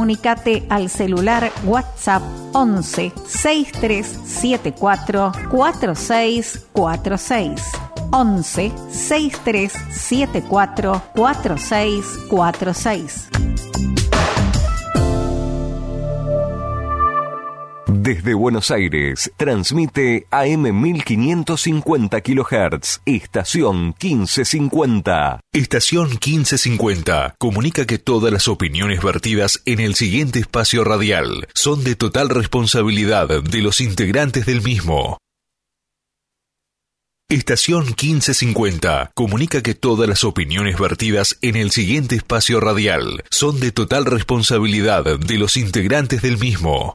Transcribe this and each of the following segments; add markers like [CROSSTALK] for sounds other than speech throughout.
comunicate al celular WhatsApp 11 6374 4646. 11 6374 4646. Desde Buenos Aires, transmite AM 1550 kHz, estación 1550. Estación 1550 comunica que todas las opiniones vertidas en el siguiente espacio radial son de total responsabilidad de los integrantes del mismo. Estación 1550 comunica que todas las opiniones vertidas en el siguiente espacio radial son de total responsabilidad de los integrantes del mismo.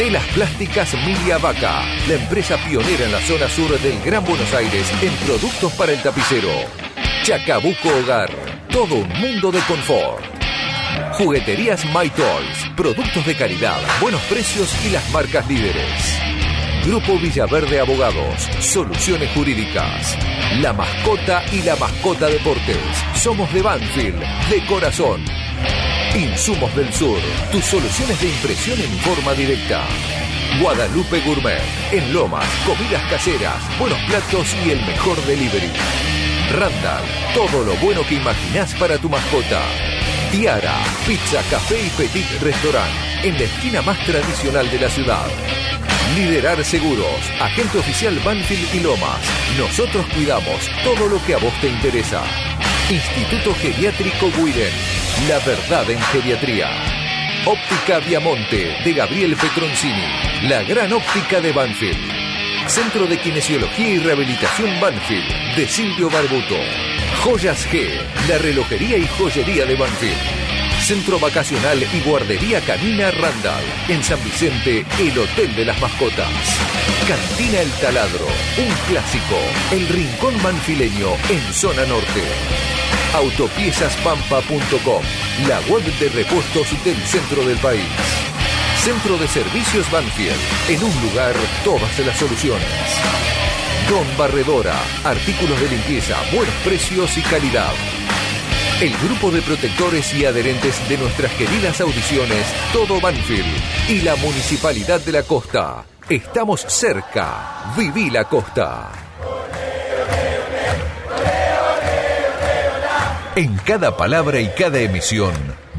Telas Plásticas Milia Vaca, la empresa pionera en la zona sur del Gran Buenos Aires en productos para el tapicero. Chacabuco Hogar, todo un mundo de confort. Jugueterías My Toys, productos de calidad, buenos precios y las marcas líderes. Grupo Villaverde Abogados, soluciones jurídicas. La mascota y la mascota deportes. Somos de Banfield, de corazón. Insumos del Sur, tus soluciones de impresión en forma directa. Guadalupe Gourmet, en Lomas, comidas caseras, buenos platos y el mejor delivery. Randall, todo lo bueno que imaginás para tu mascota. Tiara, pizza, café y petit restaurant, en la esquina más tradicional de la ciudad. Liderar Seguros, agente oficial Banfield y Lomas. Nosotros cuidamos todo lo que a vos te interesa. Instituto Geriátrico Guiden, la verdad en geriatría. Óptica Viamonte de Gabriel Petroncini, la gran óptica de Banfield. Centro de Kinesiología y Rehabilitación Banfield de Silvio Barbuto. Joyas G, la relojería y joyería de Banfield. Centro Vacacional y Guardería Canina Randall. En San Vicente, el Hotel de las Mascotas. Cantina El Taladro, un clásico. El Rincón Manfileño en Zona Norte. Autopiezaspampa.com, la web de repuestos del centro del país. Centro de Servicios Banfield, en un lugar todas las soluciones. Don Barredora, artículos de limpieza, buenos precios y calidad. El grupo de protectores y adherentes de nuestras queridas audiciones, Todo Banfield y la Municipalidad de la Costa. Estamos cerca. Viví la costa. En cada palabra y cada emisión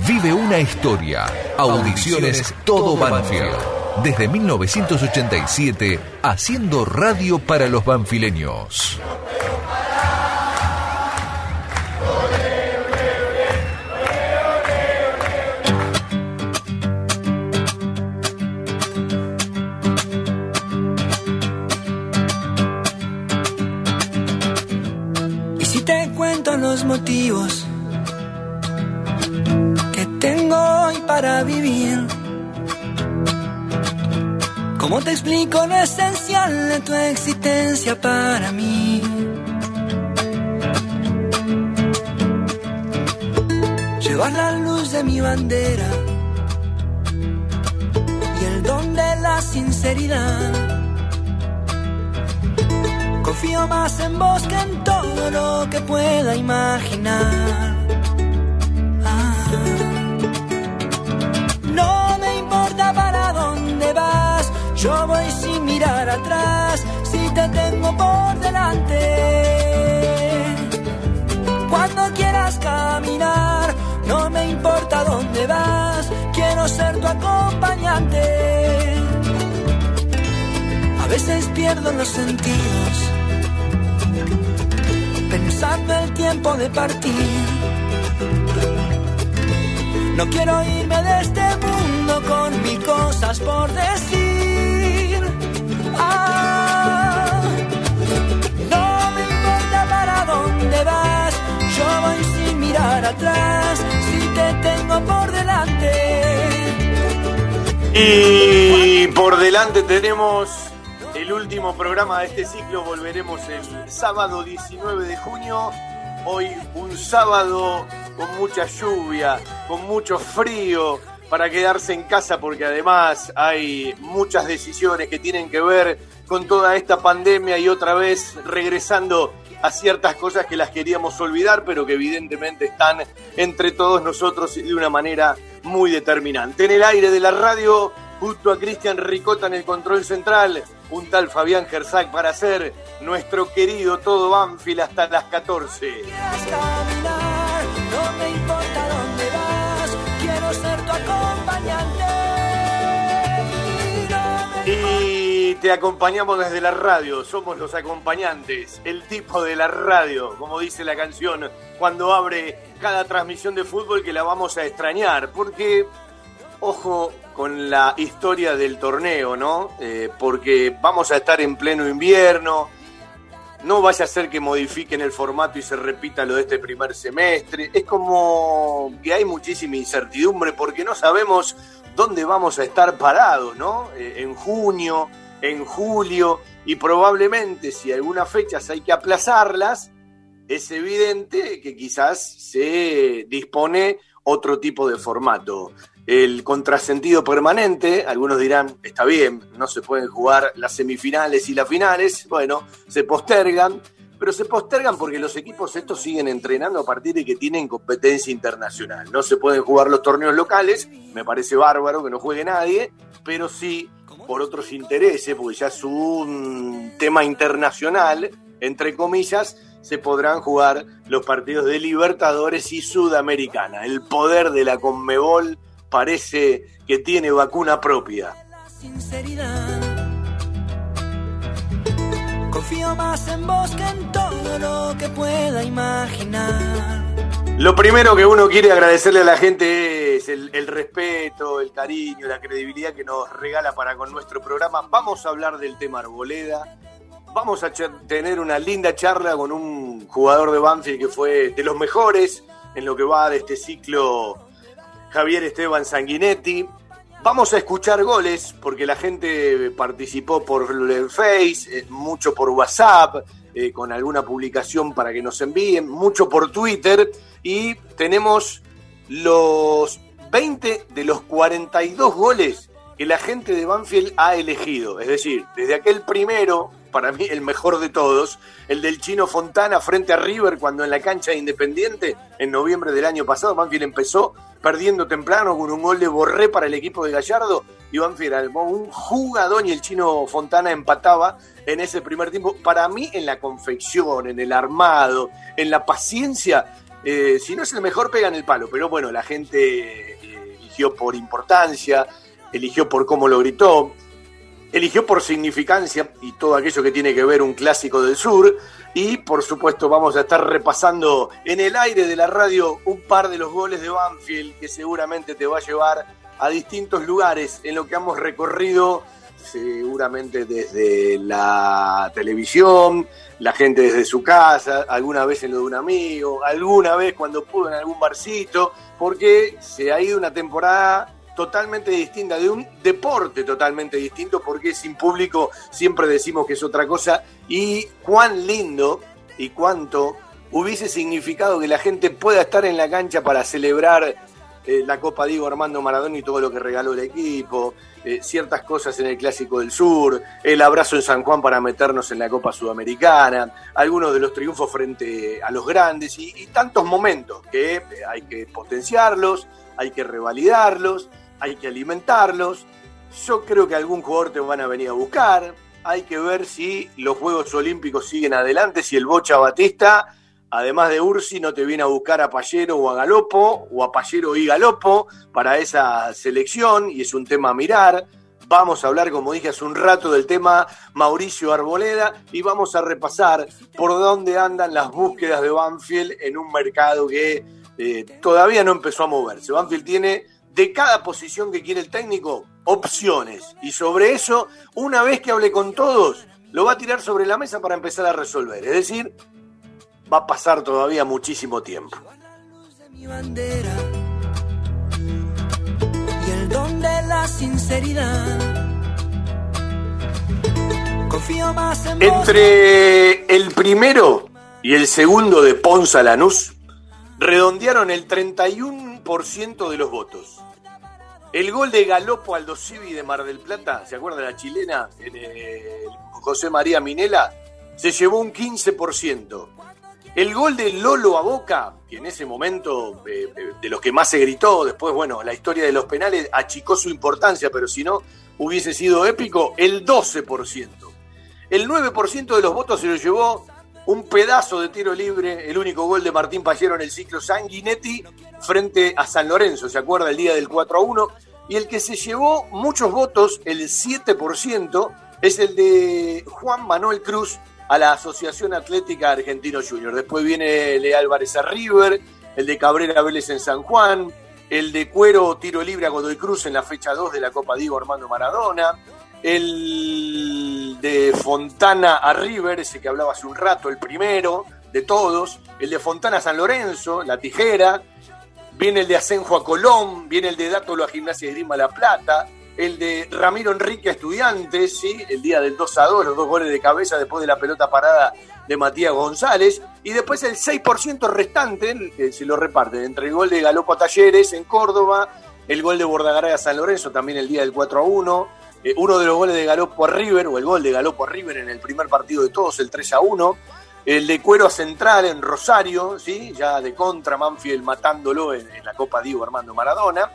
vive una historia. Audiciones Todo Banfield. Desde 1987, haciendo radio para los banfileños. ¿Cómo te explico lo esencial de tu existencia para mí? Llevar la luz de mi bandera y el don de la sinceridad. Confío más en vos que en todo lo que pueda imaginar. Yo voy sin mirar atrás, si te tengo por delante. Cuando quieras caminar, no me importa dónde vas, quiero ser tu acompañante. A veces pierdo los sentidos pensando el tiempo de partir. No quiero irme de este mundo con mil cosas por decir. Tengo por delante. Y por delante tenemos el último programa de este ciclo. Volveremos el sábado 19 de junio. Hoy un sábado con mucha lluvia, con mucho frío, para quedarse en casa porque además hay muchas decisiones que tienen que ver con toda esta pandemia y otra vez regresando a ciertas cosas que las queríamos olvidar, pero que evidentemente están entre todos nosotros de una manera muy determinante. En el aire de la radio, justo a Cristian Ricota en el control central, un tal Fabián Gersac para ser nuestro querido todo Banfield hasta las 14. Te acompañamos desde la radio, somos los acompañantes, el tipo de la radio, como dice la canción, cuando abre cada transmisión de fútbol que la vamos a extrañar, porque, ojo con la historia del torneo, ¿no? Eh, porque vamos a estar en pleno invierno, no vaya a ser que modifiquen el formato y se repita lo de este primer semestre, es como que hay muchísima incertidumbre porque no sabemos dónde vamos a estar parados, ¿no? Eh, en junio, en julio, y probablemente si algunas fechas hay que aplazarlas, es evidente que quizás se dispone otro tipo de formato. El contrasentido permanente, algunos dirán, está bien, no se pueden jugar las semifinales y las finales, bueno, se postergan, pero se postergan porque los equipos estos siguen entrenando a partir de que tienen competencia internacional. No se pueden jugar los torneos locales, me parece bárbaro que no juegue nadie, pero sí por otros intereses, porque ya es un tema internacional, entre comillas, se podrán jugar los partidos de Libertadores y Sudamericana. El poder de la Conmebol parece que tiene vacuna propia. Confío más en vos que en todo lo que pueda imaginar. Lo primero que uno quiere agradecerle a la gente es el, respeto, el cariño, la credibilidad que nos regala para con nuestro programa. Vamos a hablar del tema Arboleda. Vamos a tener una linda charla con un jugador de Banfield que fue de los mejores en lo que va de este ciclo, Javier Esteban Sanguinetti. Vamos a escuchar goles porque la gente participó por Face, eh, mucho por WhatsApp, eh, con alguna publicación para que nos envíen, mucho por Twitter y tenemos los 20 de los 42 goles que la gente de Banfield ha elegido. Es decir, desde aquel primero, para mí el mejor de todos, el del chino Fontana frente a River cuando en la cancha de Independiente, en noviembre del año pasado, Banfield empezó perdiendo temprano con un gol de Borré para el equipo de Gallardo. Y Banfield armó un jugador y el chino Fontana empataba en ese primer tiempo. Para mí, en la confección, en el armado, en la paciencia, eh, si no es el mejor, pega en el palo. Pero bueno, la gente eh, eligió por importancia, eligió por cómo lo gritó, eligió por significancia y todo aquello que tiene que ver un clásico del sur. Y por supuesto vamos a estar repasando en el aire de la radio un par de los goles de Banfield que seguramente te va a llevar a distintos lugares en lo que hemos recorrido seguramente desde la televisión, la gente desde su casa, alguna vez en lo de un amigo, alguna vez cuando pudo en algún barcito, porque se ha ido una temporada totalmente distinta, de un deporte totalmente distinto, porque sin público siempre decimos que es otra cosa, y cuán lindo y cuánto hubiese significado que la gente pueda estar en la cancha para celebrar eh, la Copa Diego Armando Maradona y todo lo que regaló el equipo, eh, ciertas cosas en el Clásico del Sur, el abrazo en San Juan para meternos en la Copa Sudamericana, algunos de los triunfos frente a los grandes y, y tantos momentos que eh, hay que potenciarlos, hay que revalidarlos, hay que alimentarlos. Yo creo que algún jugador te van a venir a buscar. Hay que ver si los Juegos Olímpicos siguen adelante, si el Bocha Batista además de Ursi, no te viene a buscar a Pallero o a Galopo, o a Pallero y Galopo para esa selección, y es un tema a mirar. Vamos a hablar, como dije hace un rato, del tema Mauricio Arboleda y vamos a repasar por dónde andan las búsquedas de Banfield en un mercado que eh, todavía no empezó a moverse. Banfield tiene de cada posición que quiere el técnico opciones y sobre eso, una vez que hable con todos, lo va a tirar sobre la mesa para empezar a resolver. Es decir, va a pasar todavía muchísimo tiempo. sinceridad. Confío más en vos. Entre el primero y el segundo de Ponza Lanús, redondearon el 31% de los votos. El gol de Galopo Aldo Civi de Mar del Plata, ¿se acuerda la chilena? El José María Minela, se llevó un 15%. El gol de Lolo a Boca, que en ese momento eh, eh, de los que más se gritó, después, bueno, la historia de los penales achicó su importancia, pero si no, hubiese sido épico, el 12%. El 9% de los votos se lo llevó un pedazo de tiro libre, el único gol de Martín Pallero en el ciclo Sanguinetti frente a San Lorenzo, ¿se acuerda? El día del 4 a 1. Y el que se llevó muchos votos, el 7%, es el de Juan Manuel Cruz a la Asociación Atlética Argentino Junior. Después viene el Álvarez a River, el de Cabrera Vélez en San Juan, el de Cuero Tiro Libre a Godoy Cruz en la fecha 2 de la Copa Diego Armando Maradona, el de Fontana a River, ese que hablaba hace un rato, el primero de todos, el de Fontana a San Lorenzo, la tijera, viene el de Asenjo a Colón, viene el de Dátolo a Gimnasia de Grima La Plata, el de Ramiro Enrique Estudiantes, ¿sí? el día del 2 a 2, los dos goles de cabeza después de la pelota parada de Matías González, y después el 6% restante, que se lo reparten entre el gol de Galopo a Talleres en Córdoba, el gol de Bordagaray a San Lorenzo también el día del 4 a 1, eh, uno de los goles de Galopo a River, o el gol de Galopo a River en el primer partido de todos, el 3 a 1, el de Cuero Central en Rosario, ¿sí? ya de contra Manfield matándolo en la Copa Diego Armando Maradona,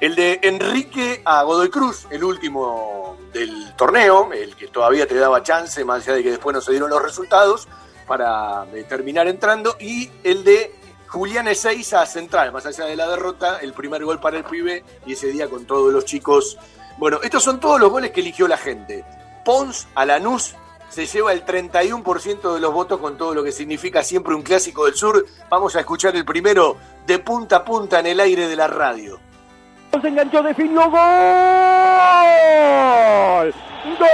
el de Enrique a Godoy Cruz, el último del torneo, el que todavía te daba chance, más allá de que después no se dieron los resultados, para eh, terminar entrando. Y el de Julián Ezeiza a Central, más allá de la derrota, el primer gol para el pibe y ese día con todos los chicos. Bueno, estos son todos los goles que eligió la gente. Pons a Lanús se lleva el 31% de los votos con todo lo que significa siempre un clásico del sur. Vamos a escuchar el primero de punta a punta en el aire de la radio. Se enganchó, definió gol. Gol. Gol.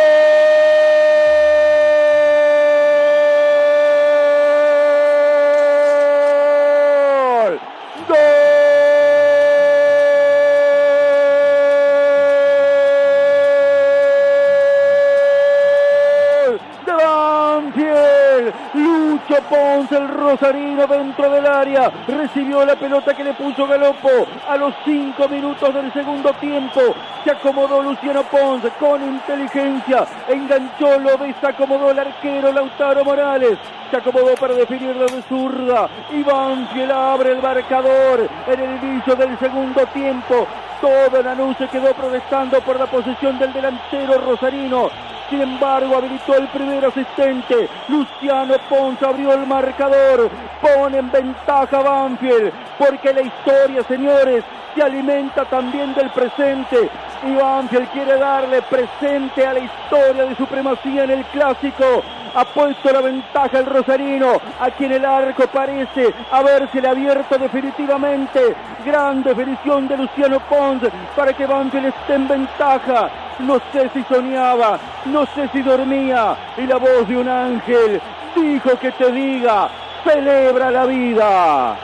Ponce, el rosarino dentro del área. Recibió la pelota que le puso Galopo a los cinco minutos del segundo tiempo. Se acomodó Luciano Ponce con inteligencia. Enganchó, lo desacomodó el arquero Lautaro Morales. Se acomodó para definirlo de zurda. Y Banfield abre el marcador en el inicio del segundo tiempo. Todo Lanús se quedó protestando por la posesión del delantero rosarino. Sin embargo, habilitó el primer asistente. Luciano Ponce abrió el marcador. Pone en ventaja a Banfield. Porque la historia, señores, se alimenta también del presente. Y Banfield quiere darle presente a la historia de supremacía en el clásico. Ha puesto la ventaja el Rosarino. Aquí en el arco parece habérsele abierto definitivamente. Gran definición de Luciano Pons para que Banfield esté en ventaja. No sé si soñaba, no sé si dormía. Y la voz de un ángel dijo que te diga, celebra la vida.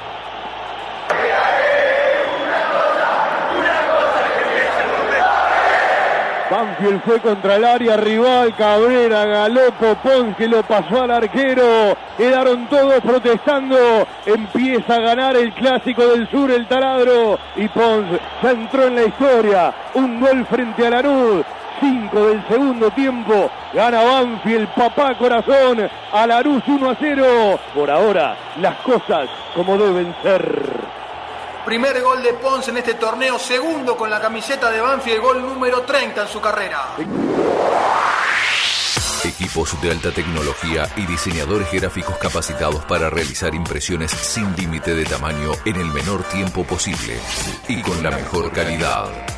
Banfield fue contra el área rival, Cabrera, Galopo, Pons que lo pasó al arquero. Quedaron todos protestando. Empieza a ganar el clásico del sur, el taladro. Y Pons ya entró en la historia. Un gol frente a Lanús. 5 del segundo tiempo. Gana Banfield, papá corazón. A Lanús 1 a 0. Por ahora, las cosas como deben ser. Primer gol de Ponce en este torneo, segundo con la camiseta de Banfield, gol número 30 en su carrera. Equipos de alta tecnología y diseñadores gráficos capacitados para realizar impresiones sin límite de tamaño en el menor tiempo posible y con la mejor calidad.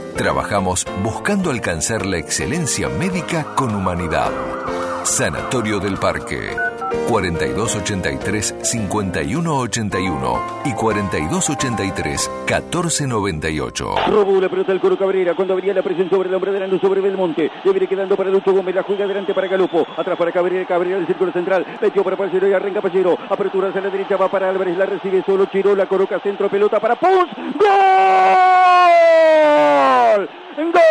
trabajamos buscando alcanzar la excelencia médica con humanidad. Sanatorio del Parque. 4283-5181 y 4283-1498. Robó la pelota del Coro Cabrera cuando venía la presión sobre el hombre de delante sobre Belmonte. Viene quedando para Lucho Gómez. La juega adelante para Galopo. Atrás para Cabrera. Cabrera del círculo central. Metió para Pallero y arranca Pallero. Apertura hacia la derecha. Va para Álvarez. La recibe solo Chiro. La coloca centro. Pelota para Pons. ¡Gol! ¡Gol!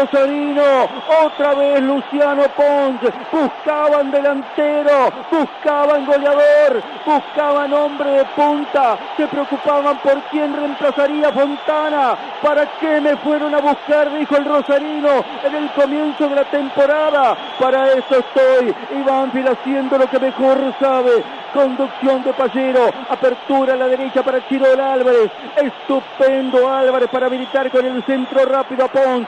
Rosarino, otra vez Luciano Pons, buscaban delantero, buscaban goleador, buscaban hombre de punta, se preocupaban por quién reemplazaría Fontana, ¿para qué me fueron a buscar? dijo el Rosarino en el comienzo de la temporada, para eso estoy, Iván haciendo lo que mejor sabe, conducción de Pallero, apertura a la derecha para Chirol Álvarez, estupendo Álvarez para habilitar con el centro rápido a Pons,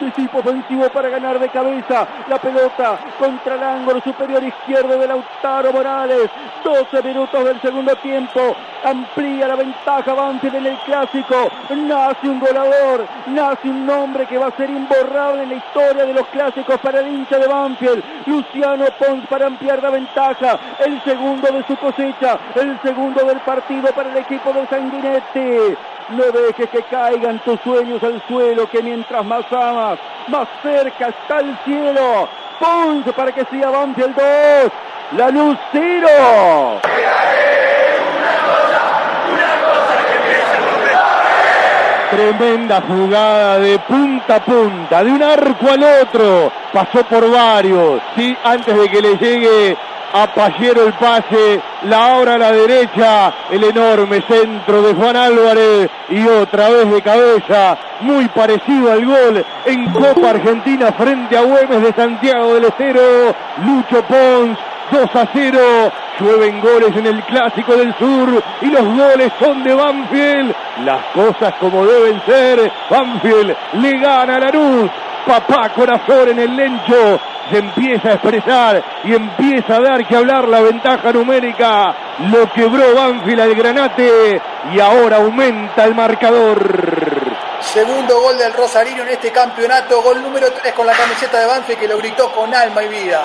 anticipo ofensivo para ganar de cabeza, la pelota contra el ángulo superior izquierdo de Lautaro Morales, 12 minutos del segundo tiempo, amplía la ventaja Banfield en el clásico, nace un goleador, nace un nombre que va a ser imborrable en la historia de los clásicos para el hincha de Banfield, Luciano Pons para ampliar la ventaja, el segundo de su cosecha, el segundo del partido para el equipo de Sanguinetti. No dejes que caigan tus sueños al suelo, que mientras más amas, más cerca está el cielo. Pons para que siga Banfield 2, la luz cero. Tremenda jugada de punta a punta, de un arco al otro. Pasó por varios, sí, antes de que le llegue a el pase, la hora a la derecha, el enorme centro de Juan Álvarez y otra vez de cabeza, muy parecido al gol en Copa Argentina frente a Güemes de Santiago del Estero, Lucho Pons 2 a 0. Llueven goles en el Clásico del Sur y los goles son de Banfield. Las cosas como deben ser. Banfield le gana a Lanús. Papá Corazón en el lencho se empieza a expresar y empieza a dar que hablar la ventaja numérica. Lo quebró Banfield al Granate y ahora aumenta el marcador. Segundo gol del Rosarino en este campeonato, gol número 3 con la camiseta de Banfield que lo gritó con alma y vida.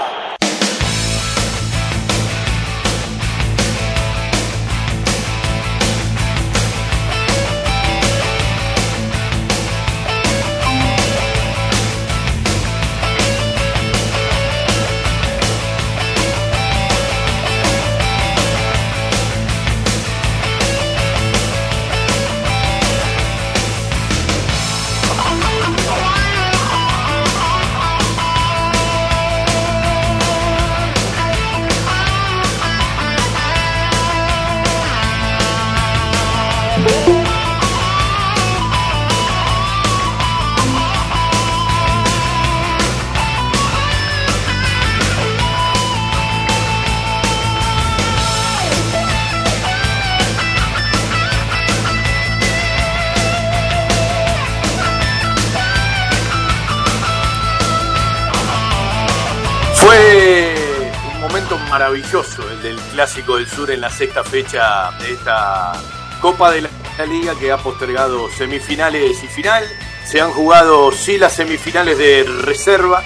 Maravilloso el del Clásico del Sur en la sexta fecha de esta Copa de la Liga que ha postergado semifinales y final. Se han jugado sí las semifinales de reserva.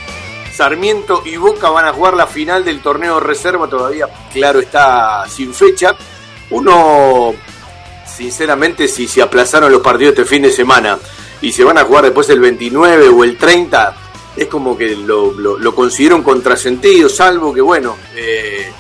Sarmiento y Boca van a jugar la final del torneo reserva, todavía claro está sin fecha. Uno, sinceramente, si se aplazaron los partidos este fin de semana y se van a jugar después el 29 o el 30, es como que lo, lo, lo considero un contrasentido, salvo que, bueno, eh,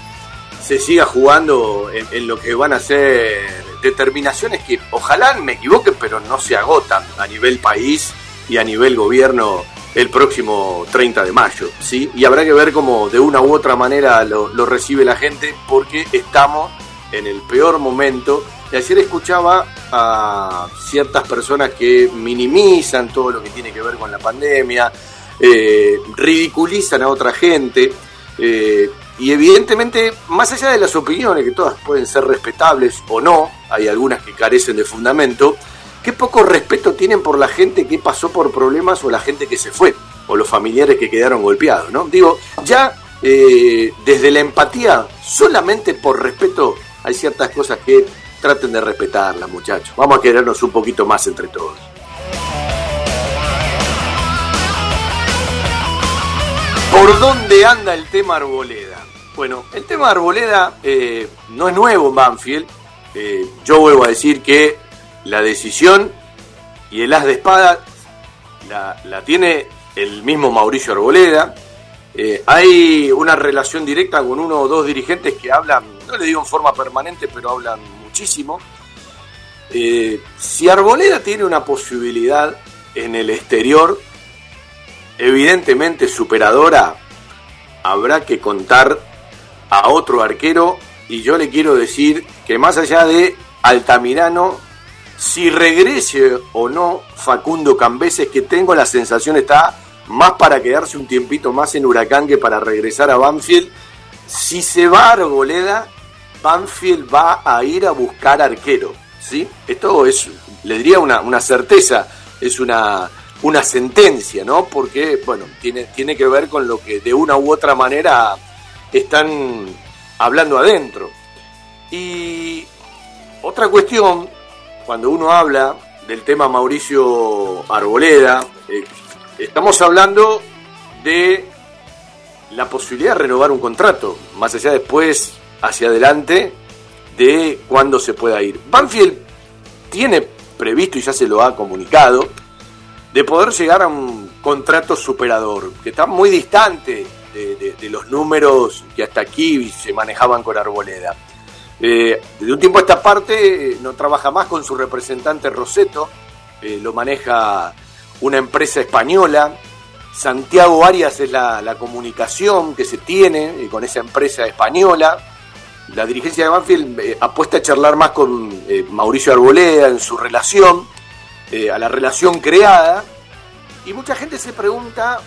se siga jugando en, en, lo que van a ser determinaciones que ojalá me equivoque, pero no se agotan a nivel país y a nivel gobierno el próximo 30 de mayo, ¿sí? Y habrá que ver cómo de una u otra manera lo, lo recibe la gente, porque estamos en el peor momento. Y ayer escuchaba a ciertas personas que minimizan todo lo que tiene que ver con la pandemia, eh, ridiculizan a otra gente. eh, y evidentemente, más allá de las opiniones, que todas pueden ser respetables o no, hay algunas que carecen de fundamento, qué poco respeto tienen por la gente que pasó por problemas o la gente que se fue, o los familiares que quedaron golpeados, ¿no? Digo, ya eh, desde la empatía, solamente por respeto, hay ciertas cosas que traten de respetarlas, muchachos. Vamos a querernos un poquito más entre todos. ¿Por dónde anda el tema Arboleda? Bueno, el tema Arboleda eh, no es nuevo en Banfield. Eh, yo vuelvo a decir que la decisión y el as de espada la, tiene el mismo Mauricio Arboleda. Eh, hay una relación directa con uno o dos dirigentes que hablan, no le digo en forma permanente, pero hablan muchísimo. Si Arboleda tiene una posibilidad en el exterior, evidentemente superadora, habrá que contar a otro arquero y yo le quiero decir que más allá de Altamirano, si regrese o no Facundo Cambeses, que tengo la sensación está más para quedarse un tiempito más en Huracán que para regresar a Banfield, si se va a Arboleda, Banfield va a ir a buscar arquero, ¿sí? Esto es, le diría una, una certeza, es una, una sentencia, ¿no? Porque, bueno, tiene, tiene que ver con lo que de una u otra manera están hablando adentro. Y otra cuestión, cuando uno habla del tema Mauricio Arboleda, eh, estamos hablando de la posibilidad de renovar un contrato, más allá después, hacia adelante, de cuándo se pueda ir. Banfield tiene previsto y ya se lo ha comunicado, de poder llegar a un contrato superador, que está muy distante de, de, los números que hasta aquí se manejaban con Arboleda. Eh, desde un tiempo a esta parte eh, no trabaja más con su representante Roseto, eh, lo maneja una empresa española. Santiago Arias es la, la comunicación que se tiene con esa empresa española. La dirigencia de Banfield apuesta a charlar más con Mauricio Arboleda en su relación, a la relación creada. Y mucha gente se pregunta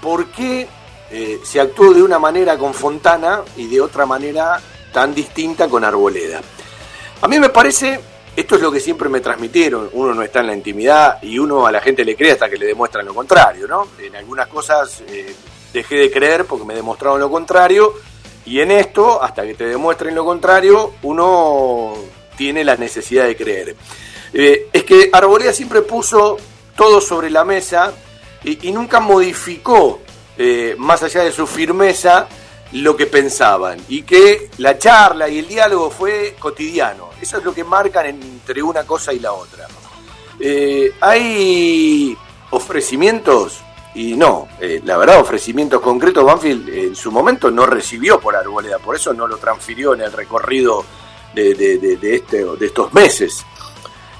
por qué se actuó de una manera con Fontana y de otra manera tan distinta con Arboleda. A mí me parece, esto es lo que siempre me transmitieron, uno no está en la intimidad y uno a la gente le cree hasta que le demuestran lo contrario, ¿no? En algunas cosas eh, dejé de creer porque me demostraron lo contrario y en esto, hasta que te demuestren lo contrario, uno tiene la necesidad de creer. Eh, es que Arboleda siempre puso todo sobre la mesa y, nunca modificó, eh, más allá de su firmeza, lo que pensaban y que la charla y el diálogo fue cotidiano. Eso es lo que marcan entre una cosa y la otra. Eh, hay ofrecimientos y no, la verdad ofrecimientos concretos Banfield en su momento no recibió por Arboleda, por eso no lo transfirió en el recorrido de, este, de estos meses.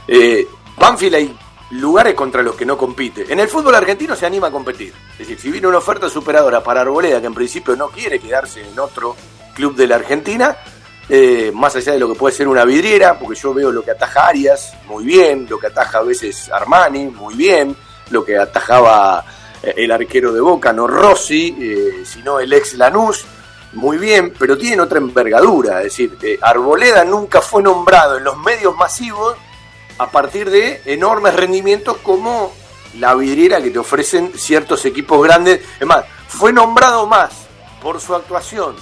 Eh, Banfield hay lugares contra los que no compite. En el fútbol argentino se anima a competir. Es decir, si viene una oferta superadora para Arboleda, que en principio no quiere quedarse en otro club de la Argentina, eh, más allá de lo que puede ser una vidriera, porque yo veo lo que ataja Arias, muy bien, lo que ataja a veces Armani, muy bien, lo que atajaba eh, el arquero de Boca, no Rossi, eh, sino el ex Lanús, muy bien, pero tiene otra envergadura, es decir, eh, Arboleda nunca fue nombrado en los medios masivos a partir de enormes rendimientos como la vidriera que te ofrecen ciertos equipos grandes. Es más, fue nombrado más por su actuación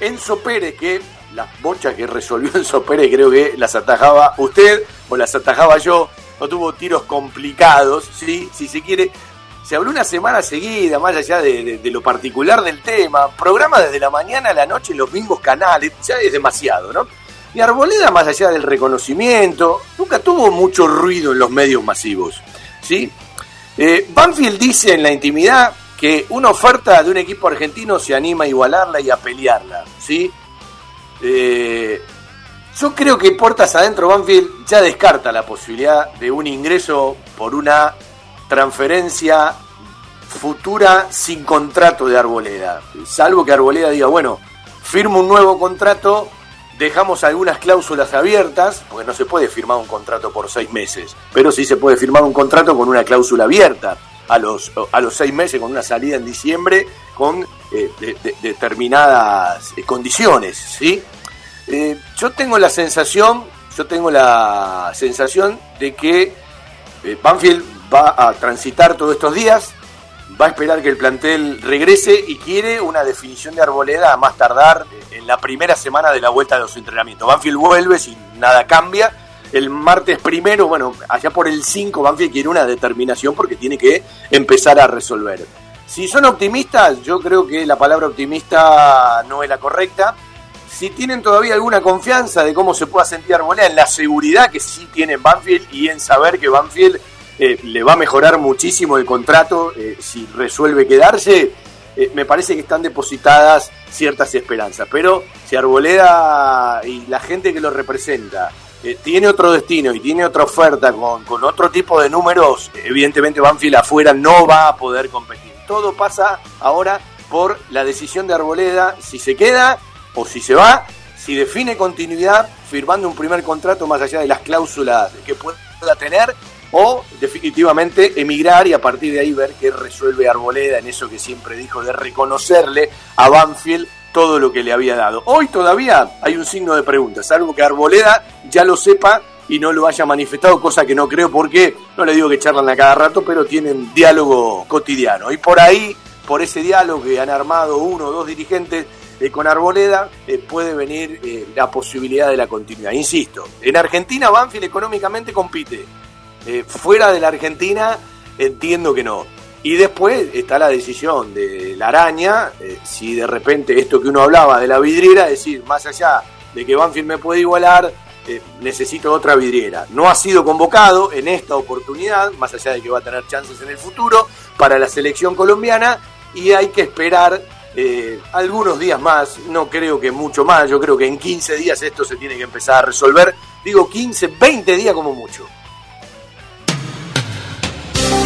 Enzo Pérez, que las bochas que resolvió [LAUGHS] Enzo Pérez creo que las atajaba usted o las atajaba yo. No tuvo tiros complicados, ¿sí? si se quiere. Se habló una semana seguida, más allá de, de, de lo particular del tema. Programa desde la mañana a la noche en los mismos canales. Ya es demasiado, ¿no? Y Arboleda, más allá del reconocimiento, nunca tuvo mucho ruido en los medios masivos. ¿sí? Eh, Banfield dice en la intimidad que una oferta de un equipo argentino se anima a igualarla y a pelearla. ¿sí? Eh, Yo creo que puertas adentro Banfield ya descarta la posibilidad de un ingreso por una transferencia futura sin contrato de Arboleda. Salvo que Arboleda diga, bueno, firmo un nuevo contrato, dejamos algunas cláusulas abiertas, porque no se puede firmar un contrato por seis meses, pero sí se puede firmar un contrato con una cláusula abierta a los, a los seis meses, con una salida en diciembre, con eh, determinadas eh, condiciones, ¿sí? Eh, yo tengo la sensación, yo tengo la sensación de que Banfield va a transitar todos estos días, va a esperar que el plantel regrese y quiere una definición de Arboleda a más tardar en la primera semana de la vuelta de los entrenamientos. Banfield vuelve si nada cambia. El martes primero, bueno, allá por el 5, Banfield quiere una determinación porque tiene que empezar a resolver. Si son optimistas, yo creo que la palabra optimista no es la correcta. Si tienen todavía alguna confianza de cómo se pueda sentir Arboleda, en la seguridad que sí tiene Banfield y en saber que Banfield eh, le va a mejorar muchísimo el contrato eh, si resuelve quedarse, eh, me parece que están depositadas ciertas esperanzas. Pero si Arboleda y la gente que lo representa tiene otro destino y tiene otra oferta con, con otro tipo de números, evidentemente Banfield afuera no va a poder competir. Todo pasa ahora por la decisión de Arboleda, si se queda o si se va, si define continuidad firmando un primer contrato más allá de las cláusulas que pueda tener o definitivamente emigrar y a partir de ahí ver qué resuelve Arboleda en eso que siempre dijo de reconocerle a Banfield todo lo que le había dado. Hoy todavía hay un signo de pregunta, salvo que Arboleda ya lo sepa y no lo haya manifestado, cosa que no creo porque, no le digo que charlan a cada rato, pero tienen diálogo cotidiano. Y por ahí, por ese diálogo que han armado uno o dos dirigentes eh, con Arboleda, eh, puede venir eh, la posibilidad de la continuidad. Insisto, en Argentina Banfield económicamente compite eh, fuera de la Argentina, entiendo que no. Y después está la decisión de la araña, eh, si de repente esto que uno hablaba de la vidriera, es decir, más allá de que Banfield me puede igualar, eh, necesito otra vidriera. No ha sido convocado en esta oportunidad, más allá de que va a tener chances en el futuro, para la selección colombiana y hay que esperar algunos días más, no creo que mucho más, yo creo que en 15 días esto se tiene que empezar a resolver, digo 15, 20 días como mucho.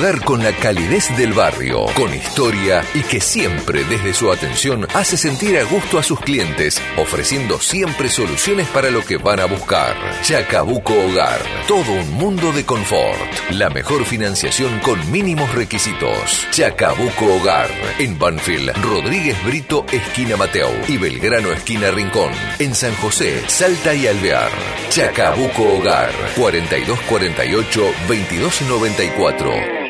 4242 0655. con la calidez del barrio, con historia y que siempre desde su atención hace sentir a gusto a sus clientes, ofreciendo siempre soluciones para lo que van a buscar. Chacabuco Hogar, todo un mundo de confort. La mejor financiación con mínimos requisitos. Chacabuco Hogar, en Banfield, Rodríguez Brito, esquina Mateo y Belgrano, esquina Rincón. En San José, Salta y Alvear. Chacabuco Hogar, 4248 2294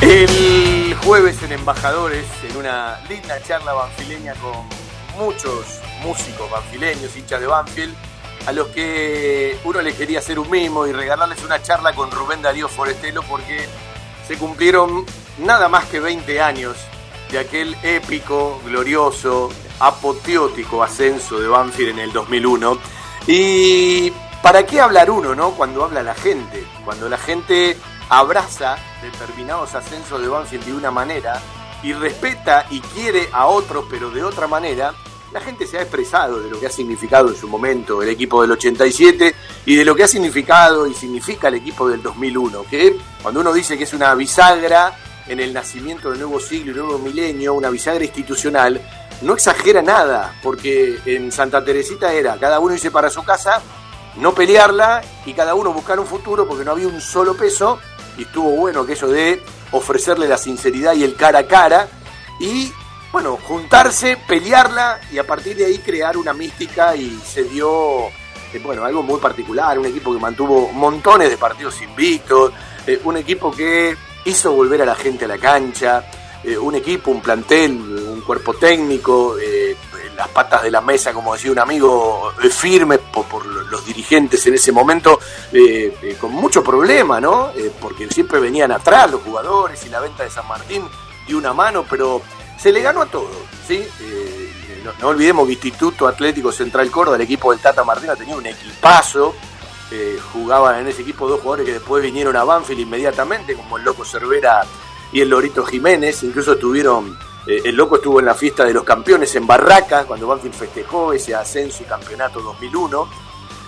El jueves en Embajadores, en una linda charla banfileña con muchos músicos banfileños, hinchas de Banfield, a los que uno le quería hacer un mimo y regalarles una charla con Rubén Darío Forestelo porque se cumplieron nada más que 20 años de aquel épico, glorioso, apoteótico ascenso de Banfield en el 2001. Y ¿para qué hablar uno, no? Cuando habla la gente, cuando la gente abraza determinados ascensos de Banfield de una manera y respeta y quiere a otros pero de otra manera, la gente se ha expresado de lo que ha significado en su momento el equipo del 87 y de lo que ha significado y significa el equipo del 2001, que cuando uno dice que es una bisagra en el nacimiento del nuevo siglo y nuevo milenio, una bisagra institucional, no exagera nada, porque en Santa Teresita era cada uno irse para su casa, no pelearla y cada uno buscar un futuro porque no había un solo peso y estuvo bueno que eso de ofrecerle la sinceridad y el cara a cara y bueno, juntarse, pelearla y a partir de ahí crear una mística y se dio, eh, bueno, algo muy particular, un equipo que mantuvo montones de partidos invictos, eh, un equipo que hizo volver a la gente a la cancha, eh, un equipo, un plantel, un cuerpo técnico, las patas de la mesa, como decía un amigo, firmes por, por, los dirigentes en ese momento, con mucho problema, ¿no? porque siempre venían atrás los jugadores y la venta de San Martín dio una mano, pero se le ganó a todo, ¿sí? Eh, no, olvidemos que Instituto Atlético Central Córdoba, el equipo del Tata Martina, tenía un equipazo. Eh, jugaban en ese equipo dos jugadores que después vinieron a Banfield inmediatamente, como el Loco Cervera y el Lorito Jiménez. Incluso estuvieron, eh, el Loco estuvo en la fiesta de los campeones en Barraca, cuando Banfield festejó ese ascenso y campeonato 2001.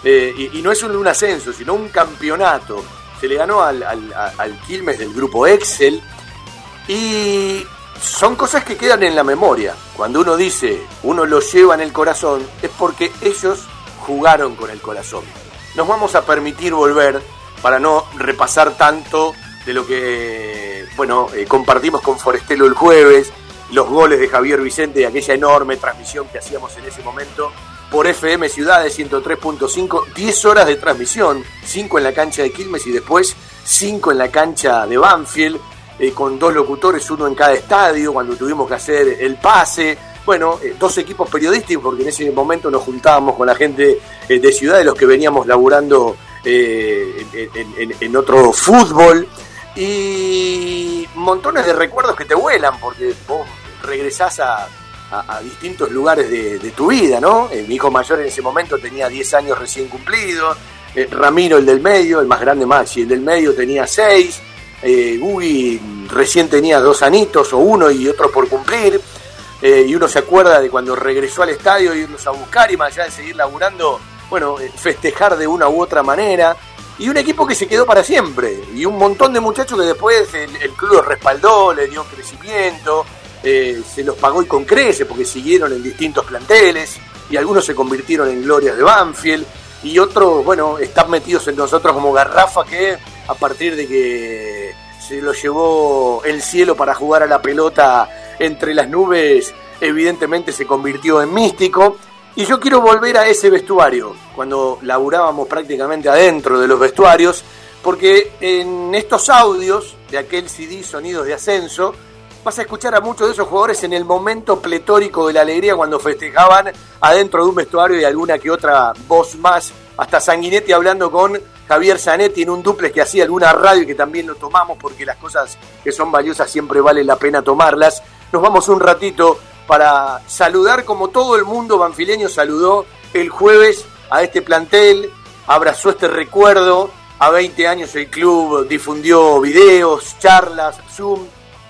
Y, no es un, ascenso, sino un campeonato. Se le ganó al, al Quilmes del grupo Excel. Y son cosas que quedan en la memoria. Cuando uno dice, uno lo lleva en el corazón, es porque ellos jugaron con el corazón. Nos vamos a permitir volver para no repasar tanto de lo que, bueno, eh, compartimos con Forestelo el jueves, los goles de Javier Vicente y aquella enorme transmisión que hacíamos en ese momento por FM Ciudades 103.5, 10 horas de transmisión, 5 en la cancha de Quilmes y después 5 en la cancha de Banfield eh, con dos locutores, uno en cada estadio, cuando tuvimos que hacer el pase. Bueno, eh, dos equipos periodísticos, porque en ese momento nos juntábamos con la gente eh, de ciudad, de los que veníamos laburando en, otro fútbol. Y montones de recuerdos que te vuelan, porque vos regresás a, distintos lugares de, tu vida, ¿no? mi hijo mayor en ese momento tenía 10 años recién cumplidos, Ramiro el del medio, el más grande Maxi, el del medio tenía 6, eh, recién tenía dos anitos o uno y otro por cumplir. Eh, y uno se acuerda de cuando regresó al estadio, irnos a buscar y más allá de seguir laburando, bueno, eh, festejar de una u otra manera. Y un equipo que se quedó para siempre. Y un montón de muchachos que después el, club los respaldó, le dio crecimiento, eh, se los pagó y con crece porque siguieron en distintos planteles. Y algunos se convirtieron en glorias de Banfield. Y otros, bueno, están metidos en nosotros como garrafa que a partir de que se lo llevó el cielo para jugar a la pelota entre las nubes, evidentemente se convirtió en místico. Y yo quiero volver a ese vestuario, cuando laburábamos prácticamente adentro de los vestuarios, porque en estos audios de aquel CD Sonidos de Ascenso, vas a escuchar a muchos de esos jugadores en el momento pletórico de la alegría cuando festejaban adentro de un vestuario y alguna que otra voz más, hasta Sanguinetti hablando con Javier Zanetti en un duplex que hacía alguna radio y que también lo tomamos porque las cosas que son valiosas siempre vale la pena tomarlas. Nos vamos un ratito para saludar como todo el mundo banfileño saludó el jueves a este plantel, abrazó este recuerdo. A 20 años el club difundió videos, charlas, Zoom,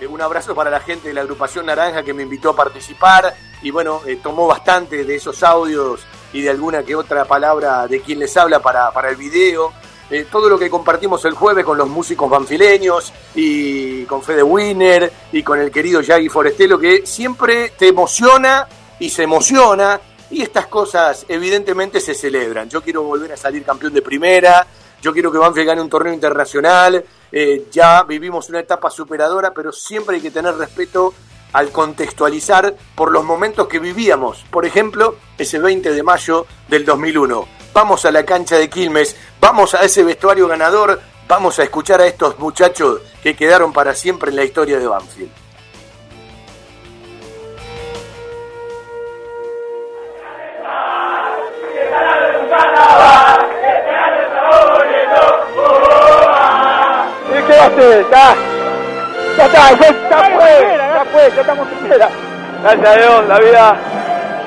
eh, un abrazo para la gente de la agrupación Naranja que me invitó a participar y bueno, eh, tomó bastante de esos audios y de alguna que otra palabra de quien les habla para, para el video. Eh, todo lo que compartimos el jueves con los músicos banfileños y con Fede Winner y con el querido Yagi Forestelo que siempre te emociona y se emociona y estas cosas evidentemente se celebran. Yo quiero volver a salir campeón de primera, yo quiero que Banfield gane un torneo internacional, eh, ya vivimos una etapa superadora, pero siempre hay que tener respeto al contextualizar por los momentos que vivíamos. Por ejemplo, ese 20 de mayo del 2001. Vamos a la cancha de Quilmes, vamos a ese vestuario ganador, vamos a escuchar a estos muchachos que quedaron para siempre en la historia de Banfield. ¿Qué va a hacer? Ya, ya está, ya, fue, ya fue, ya estamos primera. Gracias a Dios, la vida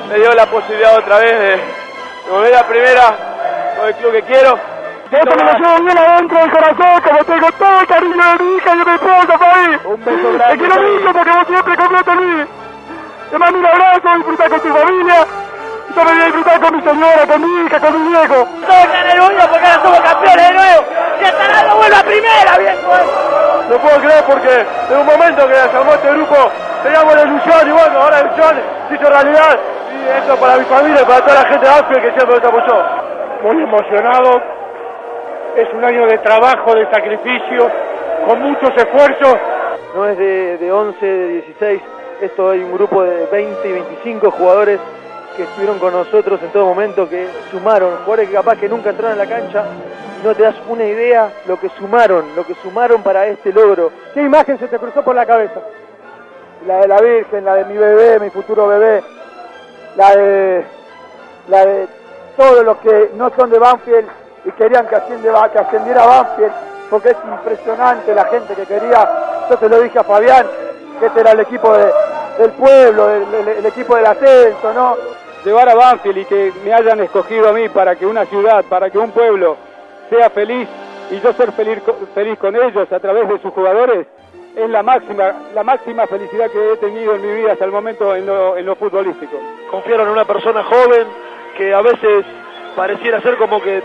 me dio la posibilidad otra vez de, volver a primera con el club que quiero. Esto me lo llevo bien adentro del corazón, como tengo todo el cariño de mi hija y de mi esposa, país. Un beso grande. Te quiero mucho porque vos siempre confiaste en mí. te mando un abrazo, disfrutar con tu familia. Yo me voy a disfrutar con mi señora, con mi hija, con mi viejo. Todos están orgullosos porque ahora somos campeones de nuevo. Y hasta no vuelve a primera, viejo. No puedo creer porque en un momento que se armó este grupo teníamos la ilusión y bueno, ahora la ilusión se hizo realidad. Y esto para mi familia y para toda la gente de Anfield que siempre nos apoyó. Muy emocionado. Es un año de trabajo, de sacrificio, con muchos esfuerzos. No es de, de 11, de 16. Esto hay un grupo de 20 y 25 jugadores que estuvieron con nosotros en todo momento, que sumaron, jugadores que capaz que nunca entraron en la cancha, no te das una idea lo que sumaron, lo que sumaron para este logro. ¿Qué imagen se te cruzó por la cabeza? La de la Virgen, la de mi bebé, mi futuro bebé, la de, la de todos los que no son de Banfield y querían que, ascienda, que ascendiera Banfield, porque es impresionante la gente que quería, yo te lo dije a Fabián, que este era el equipo de, del pueblo, el equipo del ascenso, ¿no? Llevar a Banfield y que me hayan escogido a mí para que una ciudad, para que un pueblo sea feliz y yo ser feliz, feliz con ellos a través de sus jugadores, es la máxima, la máxima felicidad que he tenido en mi vida hasta el momento en lo, en lo futbolístico. Confiaron en una persona joven que a veces pareciera ser como que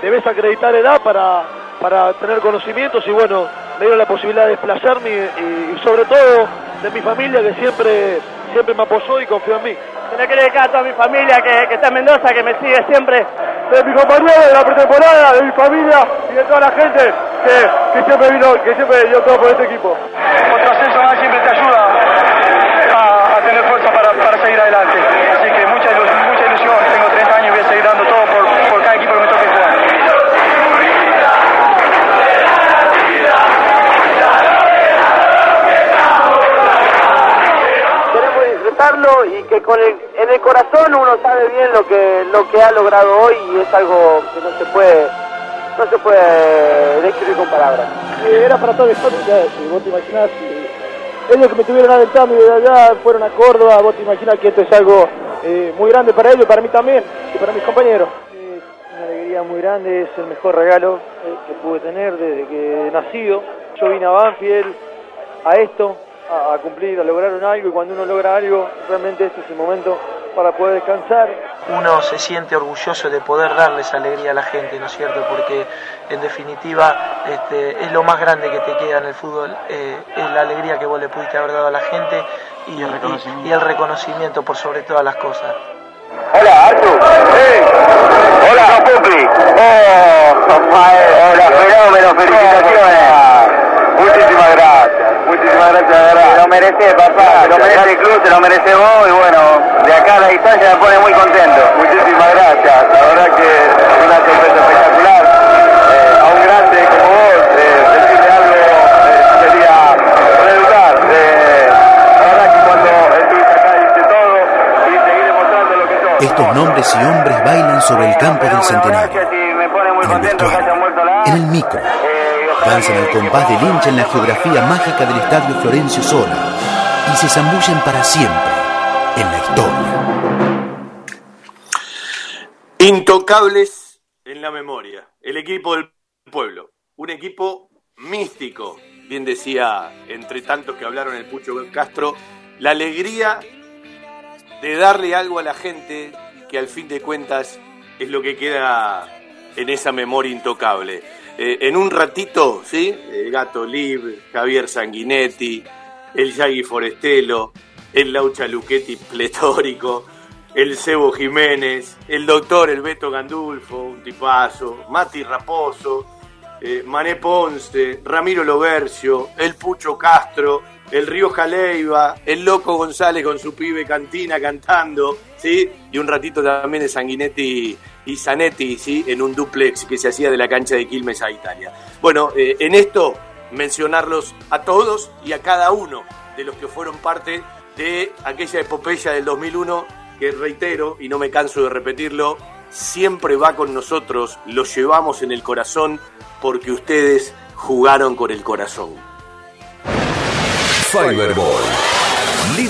debes acreditar edad para, para tener conocimientos y bueno, me dieron la posibilidad de desplazarme y, y sobre todo de mi familia que siempre, siempre me apoyó y confió en mí. Se le quiere dedicar a toda mi familia que, que está en Mendoza, que me sigue siempre. De mi compañero, de la pretemporada, de mi familia y de toda la gente que, que siempre vino, que siempre dio todo por este equipo. Otro ascenso más siempre te ayuda a, a tener fuerza para, para, seguir adelante. Así que mucha ilusión, mucha ilusión. Tengo 30 años y voy a seguir dando todo por, por cada equipo que me toque jugar. Y que con el, en el corazón uno sabe bien lo que lo que ha logrado hoy y es algo que no se puede no se puede describir con palabras. Era para toda la historia, si vos te imaginás, ellos que me tuvieron alentando y de allá fueron a Córdoba, vos te imaginás que esto es algo eh, muy grande para ellos, para mí también y para mis compañeros. Es una alegría muy grande, es el mejor regalo eh, que pude tener desde que he nacido. Yo vine a Banfield a esto, a, a, cumplir, a lograr un algo y cuando uno logra algo, realmente este es el momento para poder descansar. Uno se siente orgulloso de poder darles alegría a la gente, ¿no es cierto? Porque en definitiva este, es lo más grande que te queda en el fútbol, eh, es la alegría que vos le pudiste haber dado a la gente y, y, el, y, y el reconocimiento por sobre todas las cosas. Hola, Artu. Hey. Hola, Pupli. Oh, hola, fenómeno, felicitaciones. Muchísimas gracias, muchísimas gracias, de verdad. Te lo mereces, papá, te lo merece el club, te lo merece vos y bueno, de acá a la distancia me pone muy contento. Muchísimas gracias, la verdad que es una sorpresa espectacular. Eh, a un grande como vos, eh, decirle algo eh, sería reeducar. la verdad que cuando estuviste acá diste todo y seguir demostrando lo que sos. Estos nombres y hombres bailan sobre el campo del centenario. En el vestuario, en el micro danzan al compás del hincha en la geografía mágica del estadio Florencio Sola y se zambullen para siempre en la historia. Intocables en la memoria. El equipo del pueblo. Un equipo místico. Bien decía, entre tantos que hablaron el Pucho Castro, la alegría de darle algo a la gente que al fin de cuentas es lo que queda en esa memoria intocable. Eh, en un ratito, ¿sí? El Gato Lib, Javier Sanguinetti, el Yagui Forestelo, el Laucha Luchetti pletórico, el Cebo Jiménez, el doctor El Beto Gandulfo, un tipazo, Mati Raposo, eh, Mané Ponce, Ramiro Lobercio, el Pucho Castro, el Río Jaleiva, el Loco González con su pibe Cantina cantando, ¿sí? Y un ratito también de Sanguinetti y Zanetti, ¿sí? En un duplex que se hacía de la cancha de Quilmes a Italia. Bueno, eh, en esto mencionarlos a todos y a cada uno de los que fueron parte de aquella epopeya del 2001 que reitero y no me canso de repetirlo, siempre va con nosotros, lo llevamos en el corazón porque ustedes jugaron con el corazón. Fiberball.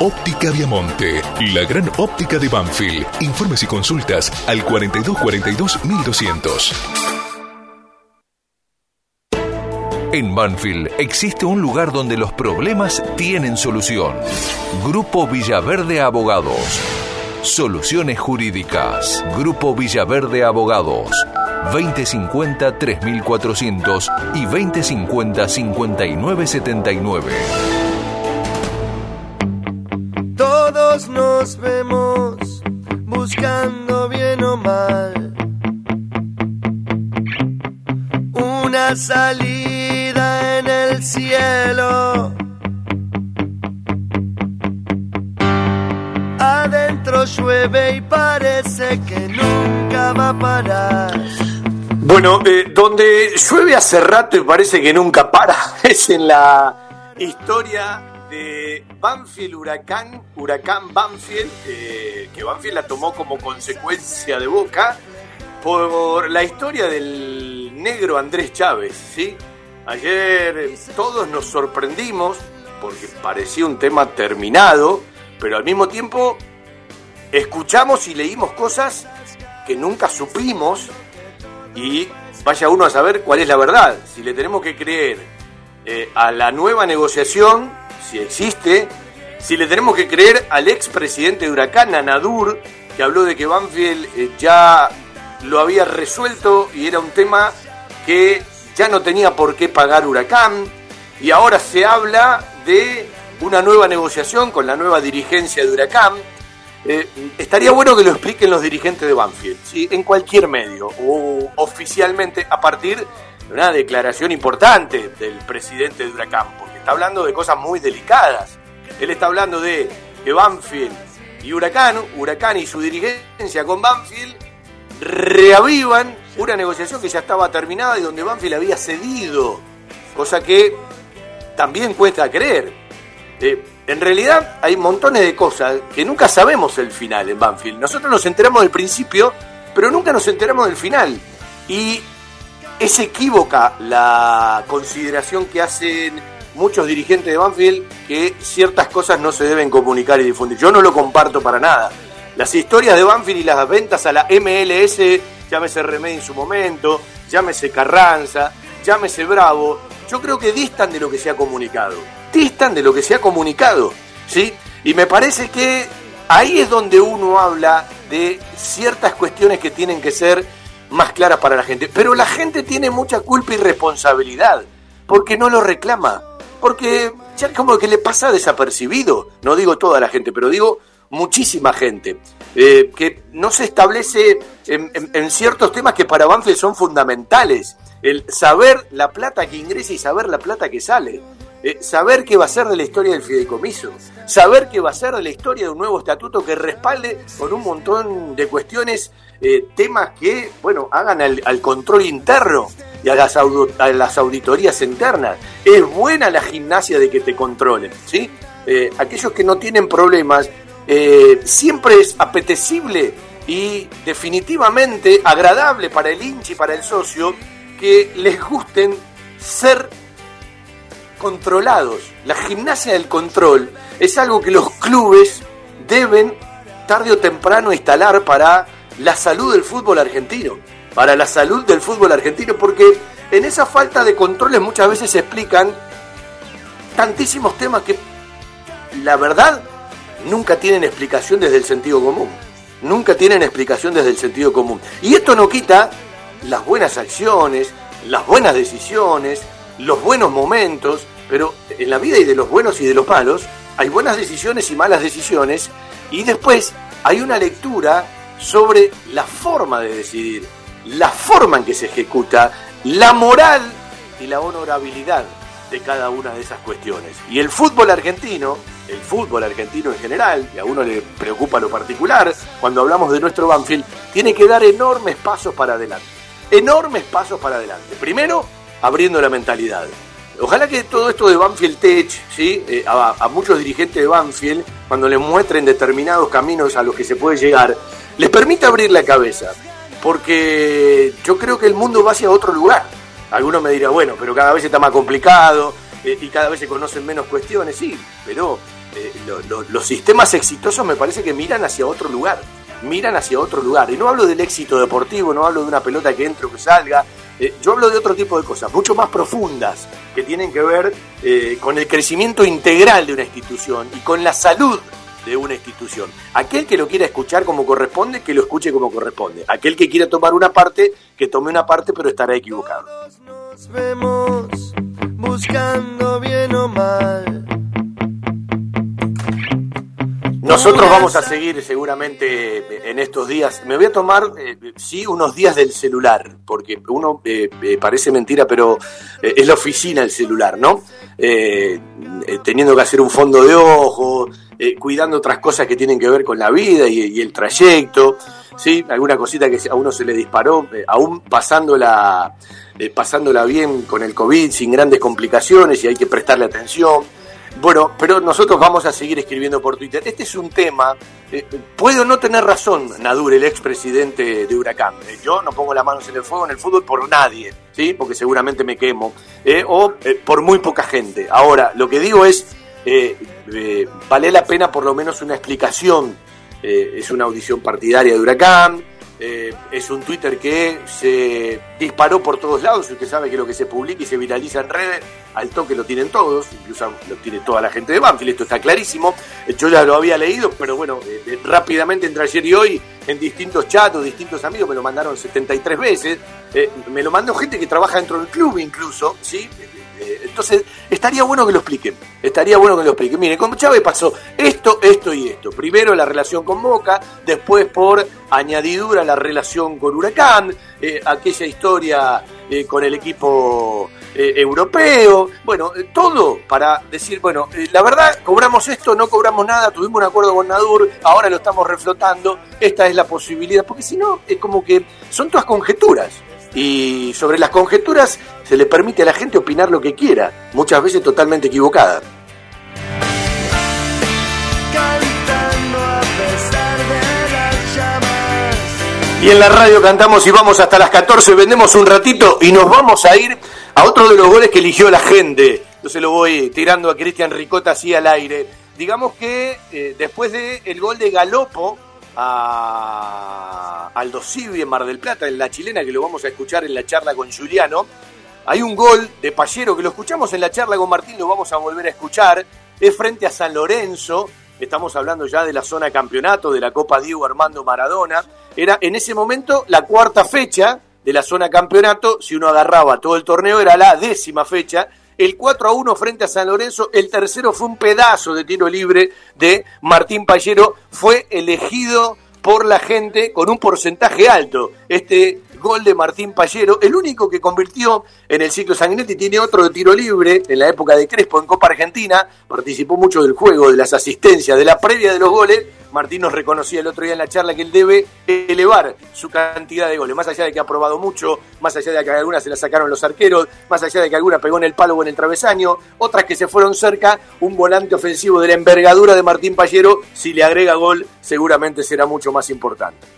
Óptica Viamonte, la gran óptica de Banfield. Informes y consultas al 4242 1200. En Banfield existe un lugar donde los problemas tienen solución. Grupo Villaverde Abogados. Soluciones jurídicas. Grupo Villaverde Abogados. 2050-3400 y 2050-5979. Nos vemos buscando bien o mal una salida en el cielo. Adentro llueve y parece que nunca va a parar. Bueno, eh, donde llueve hace rato y parece que nunca para, [LAUGHS] es en la historia de Banfield Huracán, Huracán Banfield, eh, que Banfield la tomó como consecuencia de Boca por la historia del negro Andrés Chávez, ¿sí? Ayer todos nos sorprendimos porque parecía un tema terminado, pero al mismo tiempo escuchamos y leímos cosas que nunca supimos y vaya uno a saber cuál es la verdad, si le tenemos que creer eh, a la nueva negociación si existe, si le tenemos que creer al expresidente de Huracán, Anadur, que habló de que Banfield eh, ya lo había resuelto y era un tema que ya no tenía por qué pagar Huracán, y ahora se habla de una nueva negociación con la nueva dirigencia de Huracán. Eh, estaría bueno que lo expliquen los dirigentes de Banfield, ¿sí? en cualquier medio o oficialmente a partir de una declaración importante del presidente de Huracán está hablando de cosas muy delicadas. Él está hablando de que Banfield y Huracán, Huracán y su dirigencia con Banfield, reavivan una negociación que ya estaba terminada y donde Banfield había cedido, cosa que también cuesta creer. Eh, en realidad hay montones de cosas que nunca sabemos el final en Banfield. Nosotros nos enteramos del principio, pero nunca nos enteramos del final. Y es equívoca la consideración que hacen muchos dirigentes de Banfield que ciertas cosas no se deben comunicar y difundir. Yo no lo comparto para nada. Las historias de Banfield y las ventas a la MLS, llámese Remedy en su momento, llámese Carranza, llámese Bravo, yo creo que distan de lo que se ha comunicado. Distan de lo que se ha comunicado, ¿sí? Y me parece que ahí es donde uno habla de ciertas cuestiones que tienen que ser más claras para la gente. Pero la gente tiene mucha culpa y responsabilidad, porque no lo reclama porque ya como que le pasa desapercibido, no digo toda la gente, pero digo muchísima gente, eh, que no se establece en, ciertos temas que para Banfield son fundamentales, el saber la plata que ingresa y saber la plata que sale. Eh, saber qué va a ser de la historia del fideicomiso, saber qué va a ser de la historia de un nuevo estatuto que respalde con un montón de cuestiones, eh, temas que, bueno, hagan al control interno y a las, auditorías internas. Es buena la gimnasia de que te controlen, ¿sí? Eh, aquellos que no tienen problemas, siempre es apetecible y definitivamente agradable para el hincha y para el socio que les gusten ser controlados. La gimnasia del control es algo que los clubes deben tarde o temprano instalar para la salud del fútbol argentino para la salud del fútbol argentino, porque en esa falta de controles muchas veces se explican tantísimos temas que la verdad nunca tienen explicación desde el sentido común. Nunca tienen explicación desde el sentido común. Y esto no quita las buenas acciones, las buenas decisiones, los buenos momentos, pero en la vida y de los buenos y de los malos, hay buenas decisiones y malas decisiones, y después hay una lectura sobre la forma de decidir, la forma en que se ejecuta, la moral y la honorabilidad de cada una de esas cuestiones. Y el fútbol argentino, el fútbol argentino en general, y a uno le preocupa lo particular, cuando hablamos de nuestro Banfield, tiene que dar enormes pasos para adelante. Enormes pasos para adelante. Primero, abriendo la mentalidad. Ojalá que todo esto de Banfield Tech, ¿sí? Eh, a, muchos dirigentes de Banfield, cuando les muestren determinados caminos a los que se puede llegar, les permita abrir la cabeza. Porque yo creo que el mundo va hacia otro lugar. Algunos me dirán, bueno, pero cada vez está más complicado eh, y cada vez se conocen menos cuestiones, sí, pero eh, los sistemas exitosos me parece que miran hacia otro lugar, miran hacia otro lugar. Y no hablo del éxito deportivo, no hablo de una pelota que entre o que salga, eh, yo hablo de otro tipo de cosas, mucho más profundas, que tienen que ver con el crecimiento integral de una institución y con la salud de una institución. Aquel que lo quiera escuchar como corresponde, que lo escuche como corresponde. Aquel que quiera tomar una parte, que tome una parte, pero estará equivocado. Nos vemos buscando bien o mal. Nosotros vamos a seguir seguramente en estos días. Me voy a tomar, eh, sí, unos días del celular, porque uno eh, eh, parece mentira, pero es la oficina el celular, ¿no? teniendo que hacer un fondo de ojo, cuidando otras cosas que tienen que ver con la vida y, el trayecto, ¿sí? Alguna cosita que a uno se le disparó, aún pasándola, pasándola bien con el COVID, sin grandes complicaciones y hay que prestarle atención. Bueno, pero nosotros vamos a seguir escribiendo por Twitter. Este es un tema, eh, puedo no tener razón, Nadur, el expresidente de Huracán. Eh, yo no pongo las manos en el fuego en el fútbol por nadie, ¿sí? Porque seguramente me quemo. Eh, o por muy poca gente. Ahora, lo que digo es, vale la pena por lo menos una explicación. es una audición partidaria de Huracán eh, es un Twitter que se disparó por todos lados. Usted sabe que lo que se publica y se viraliza en redes, al toque lo tienen todos, incluso lo tiene toda la gente de Banfield. Esto está clarísimo. Yo ya lo había leído, pero bueno, eh, eh, rápidamente entre ayer y hoy, en distintos chats, distintos amigos, me lo mandaron 73 veces. me lo mandó gente que trabaja dentro del club, incluso, ¿sí? Entonces, estaría bueno que lo expliquen. Estaría bueno que lo expliquen. Miren, con Chávez pasó esto, esto y esto. Primero la relación con Boca, después por añadidura la relación con Huracán, eh, aquella historia eh, con el equipo eh, europeo. Bueno, todo para decir, bueno, la verdad, cobramos esto, no cobramos nada, tuvimos un acuerdo con Nadur, ahora lo estamos reflotando, esta es la posibilidad, porque si no, es como que son todas conjeturas y sobre las conjeturas se le permite a la gente opinar lo que quiera, muchas veces totalmente equivocada. Y en la radio cantamos y vamos hasta las 14, vendemos un ratito y nos vamos a ir a otro de los goles que eligió la gente. Yo se lo voy tirando a Cristian Ricota así al aire. Digamos que eh, después del el gol de Galopo, a Aldo Civi en Mar del Plata, en la chilena, que lo vamos a escuchar en la charla con Juliano. Hay un gol de Pallero que lo escuchamos en la charla con Martín, lo vamos a volver a escuchar. Es frente a San Lorenzo. Estamos hablando ya de la zona campeonato de la Copa Diego Armando Maradona. Era en ese momento la cuarta fecha de la zona campeonato. Si uno agarraba todo el torneo, era la décima fecha el 4 a 1 frente a San Lorenzo, el tercero fue un pedazo de tiro libre de Martín Pallero, fue elegido por la gente con un porcentaje alto. Este gol de Martín Pallero, el único que convirtió en el ciclo Sanguinetti, tiene otro de tiro libre en la época de Crespo en Copa Argentina, participó mucho del juego, de las asistencias, de la previa de los goles, Martín nos reconocía el otro día en la charla que él debe elevar su cantidad de goles, más allá de que ha probado mucho, más allá de que algunas se la sacaron los arqueros, más allá de que alguna pegó en el palo o en el travesaño, otras que se fueron cerca, un volante ofensivo de la envergadura de Martín Pallero, si le agrega gol, seguramente será mucho más importante.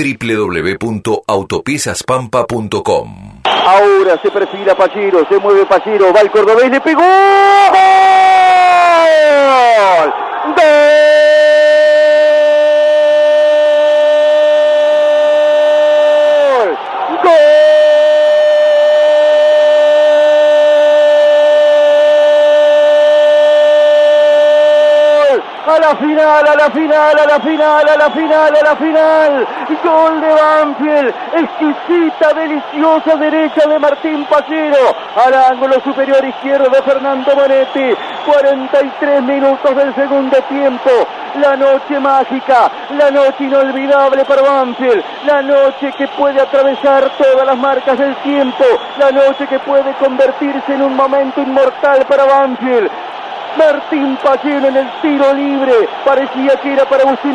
www.autopiezaspampa.com Ahora se perfila Pallero, se mueve Pallero, va el cordobés, le pegó. ¡Gol! ¡Gol! La final, a la final, a la final, a la final, a la final. Gol de Banfield, exquisita, deliciosa derecha de Martín Pallero, al ángulo superior izquierdo de Fernando Monetti. 43 minutos del segundo tiempo. La noche mágica, la noche inolvidable para Banfield, la noche que puede atravesar todas las marcas del tiempo, la noche que puede convertirse en un momento inmortal para Banfield. Martín Pallero en el tiro libre. Parecía que era para Agustín.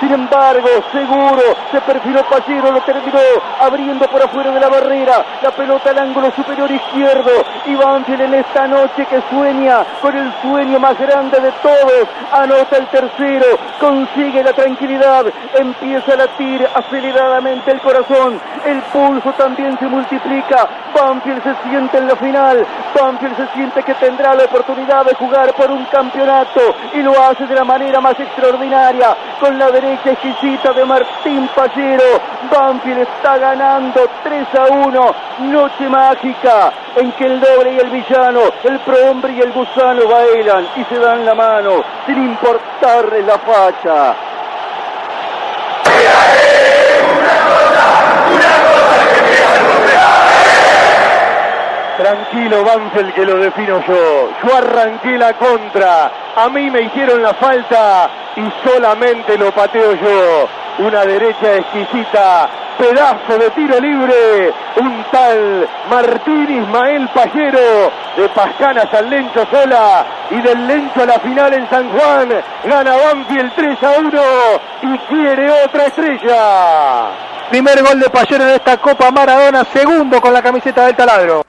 Sin embargo, seguro, se perfiló Pallero, lo terminó abriendo por afuera de la barrera. La pelota al ángulo superior izquierdo. Y Banfield en esta noche que sueña con el sueño más grande de todos. Anota el tercero, consigue la tranquilidad. Empieza a latir aceleradamente el corazón. El pulso también se multiplica. Banfield se siente en la final. Banfield se siente que tendrá la oportunidad de jugar por un campeonato y lo hace de la manera más extraordinaria con la derecha exquisita de Martín Pallero. Banfield está ganando 3 a 1. Noche mágica en que el doble y el villano, el prohombre y el gusano bailan y se dan la mano sin importarles la facha. Tranquilo, Banfield, que lo defino yo. Yo arranqué la contra. A mí me hicieron la falta y solamente lo pateo yo. Una derecha exquisita. Pedazo de tiro libre. Un tal Martín Ismael Pallero. De Pascanas al Lencho sola. Y del Lencho a la final en San Juan. Gana Banfield 3 a 1. Y quiere otra estrella. Primer gol de Pallero en esta Copa Maradona. Segundo con la camiseta del taladro.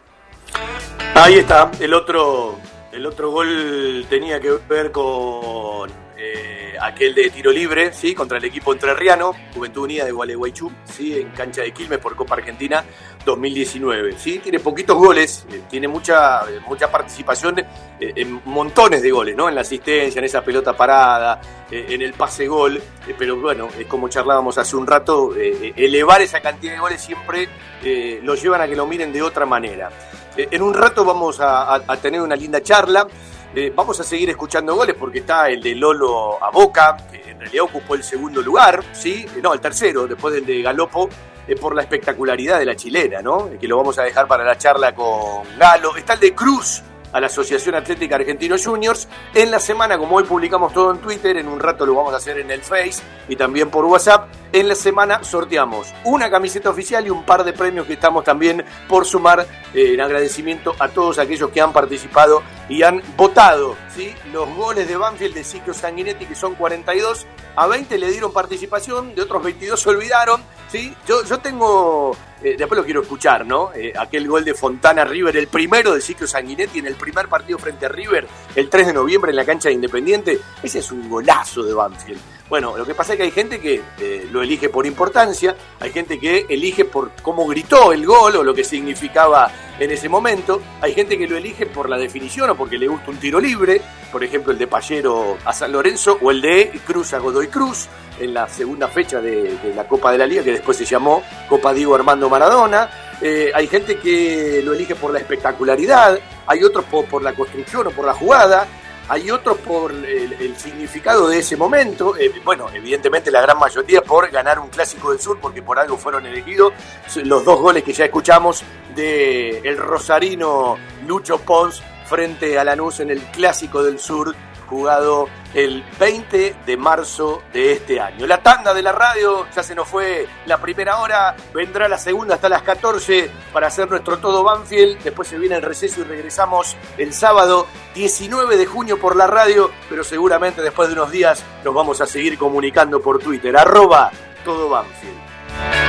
Ahí está, el otro, el otro gol tenía que ver con eh, aquel de tiro libre, ¿sí? Contra el equipo entrerriano, Juventud Unida de Gualeguaychú, ¿sí? En cancha de Quilmes por Copa Argentina 2019, ¿sí? Tiene poquitos goles, eh, tiene mucha, mucha participación eh, en montones de goles, ¿no? En la asistencia, en esa pelota parada, en el pase gol, pero bueno, es como charlábamos hace un rato, elevar esa cantidad de goles siempre lo llevan a que lo miren de otra manera. En un rato vamos a, tener una linda charla. Eh, vamos a seguir escuchando goles porque está el de Lolo a Boca, que en realidad ocupó el segundo lugar, ¿sí? Eh, no, el tercero, después del de Galopo, eh, por la espectacularidad de la chilena, ¿no? Que lo vamos a dejar para la charla con Galo. Está el de Cruz, a la Asociación Atlética Argentino Juniors. En la semana, como hoy publicamos todo en Twitter, en un rato lo vamos a hacer en el Face y también por WhatsApp. En la semana sorteamos una camiseta oficial y un par de premios que estamos también por sumar eh, en agradecimiento a todos aquellos que han participado y han votado. ¿sí? Los goles de Banfield de Siquio Sanguinetti, que son 42, a 20 le dieron participación, de otros 22 se olvidaron. ¿Sí? Yo, yo tengo eh, después lo quiero escuchar, ¿no? Eh, aquel gol de Fontana River, el primero de Ciclo Sanguinetti en el primer partido frente a River, el 3 de noviembre en la cancha de Independiente. Ese es un golazo de Banfield. Bueno, lo que pasa es que hay gente que eh, lo elige por importancia, hay gente que elige por cómo gritó el gol o lo que significaba en ese momento, hay gente que lo elige por la definición o porque le gusta un tiro libre, por ejemplo el de Pallero a San Lorenzo o el de Cruz a Godoy Cruz en la segunda fecha de, la Copa de la Liga, que después se llamó Copa Diego Armando Maradona. Eh, hay gente que lo elige por la espectacularidad, hay otros por, la construcción o por la jugada, hay otros por el, significado de ese momento. Eh, bueno, evidentemente la gran mayoría por ganar un clásico del sur, porque por algo fueron elegidos los dos goles que ya escuchamos de el rosarino Lucho Pons frente a Lanús en el clásico del sur jugado el 20 de marzo de este año. La tanda de la radio, ya se nos fue la primera hora, vendrá la segunda hasta las 14 para hacer nuestro todo Banfield, después se viene el receso y regresamos el sábado 19 de junio por la radio, pero seguramente después de unos días nos vamos a seguir comunicando por Twitter, arroba todo Banfield.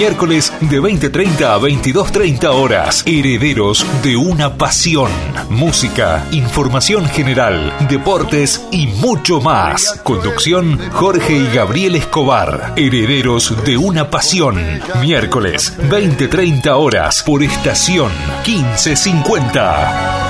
Miércoles de 20.30 a 22.30 horas. Herederos de una pasión. Música, información general, deportes y mucho más. Conducción Jorge y Gabriel Escobar. Herederos de una pasión. Miércoles 20.30 horas por estación 1550.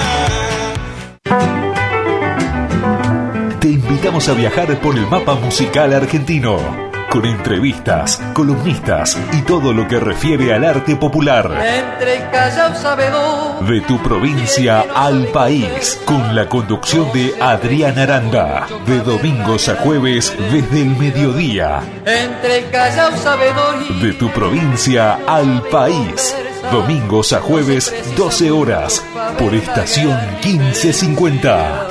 Invitamos a viajar por el mapa musical argentino, con entrevistas, columnistas y todo lo que refiere al arte popular. Entre Callao sabedor. De tu provincia al país, con la conducción de Adrián Aranda, de domingos a jueves desde el mediodía. Entre Callao sabedor. y- De tu provincia al país, domingos a jueves 12 horas, por estación 1550.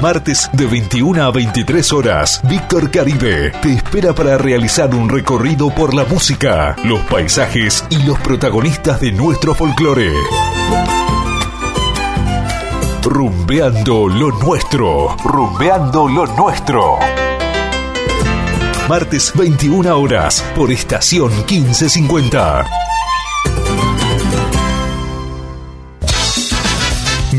Martes de 21 a 23 horas, Víctor Caribe te espera para realizar un recorrido por la música, los paisajes y los protagonistas de nuestro folclore. Rumbeando lo nuestro, rumbeando lo nuestro. Martes 21 horas por estación 1550.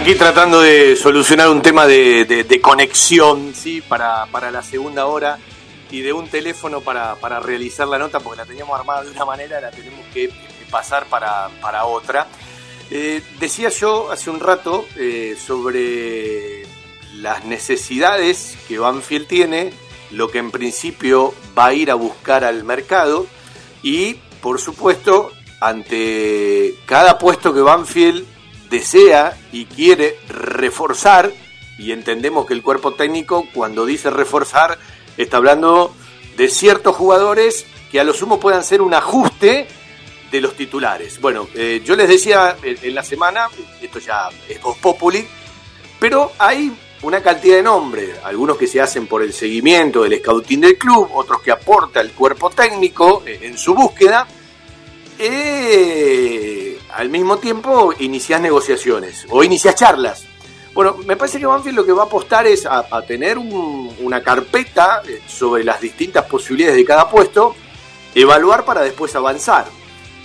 Aquí tratando de solucionar un tema de, conexión, ¿sí? Para, para, la segunda hora y de un teléfono para, para, realizar la nota, porque la teníamos armada de una manera, la tenemos que pasar para, para otra. Eh, decía yo hace un rato eh, sobre las necesidades que Banfield tiene, lo que en principio va a ir a buscar al mercado y, por supuesto, ante cada puesto que Banfield desea y quiere reforzar, y entendemos que el cuerpo técnico cuando dice reforzar está hablando de ciertos jugadores que a lo sumo puedan ser un ajuste de los titulares. Bueno, eh, yo les decía en, la semana, esto ya es post populi, pero hay una cantidad de nombres, algunos que se hacen por el seguimiento del scouting del club, otros que aporta el cuerpo técnico eh, en su búsqueda. Eh, al mismo tiempo inicias negociaciones o inicias charlas. Bueno, me parece que Banfield lo que va a apostar es a, tener una carpeta eh, sobre las distintas posibilidades de cada puesto, evaluar para después avanzar.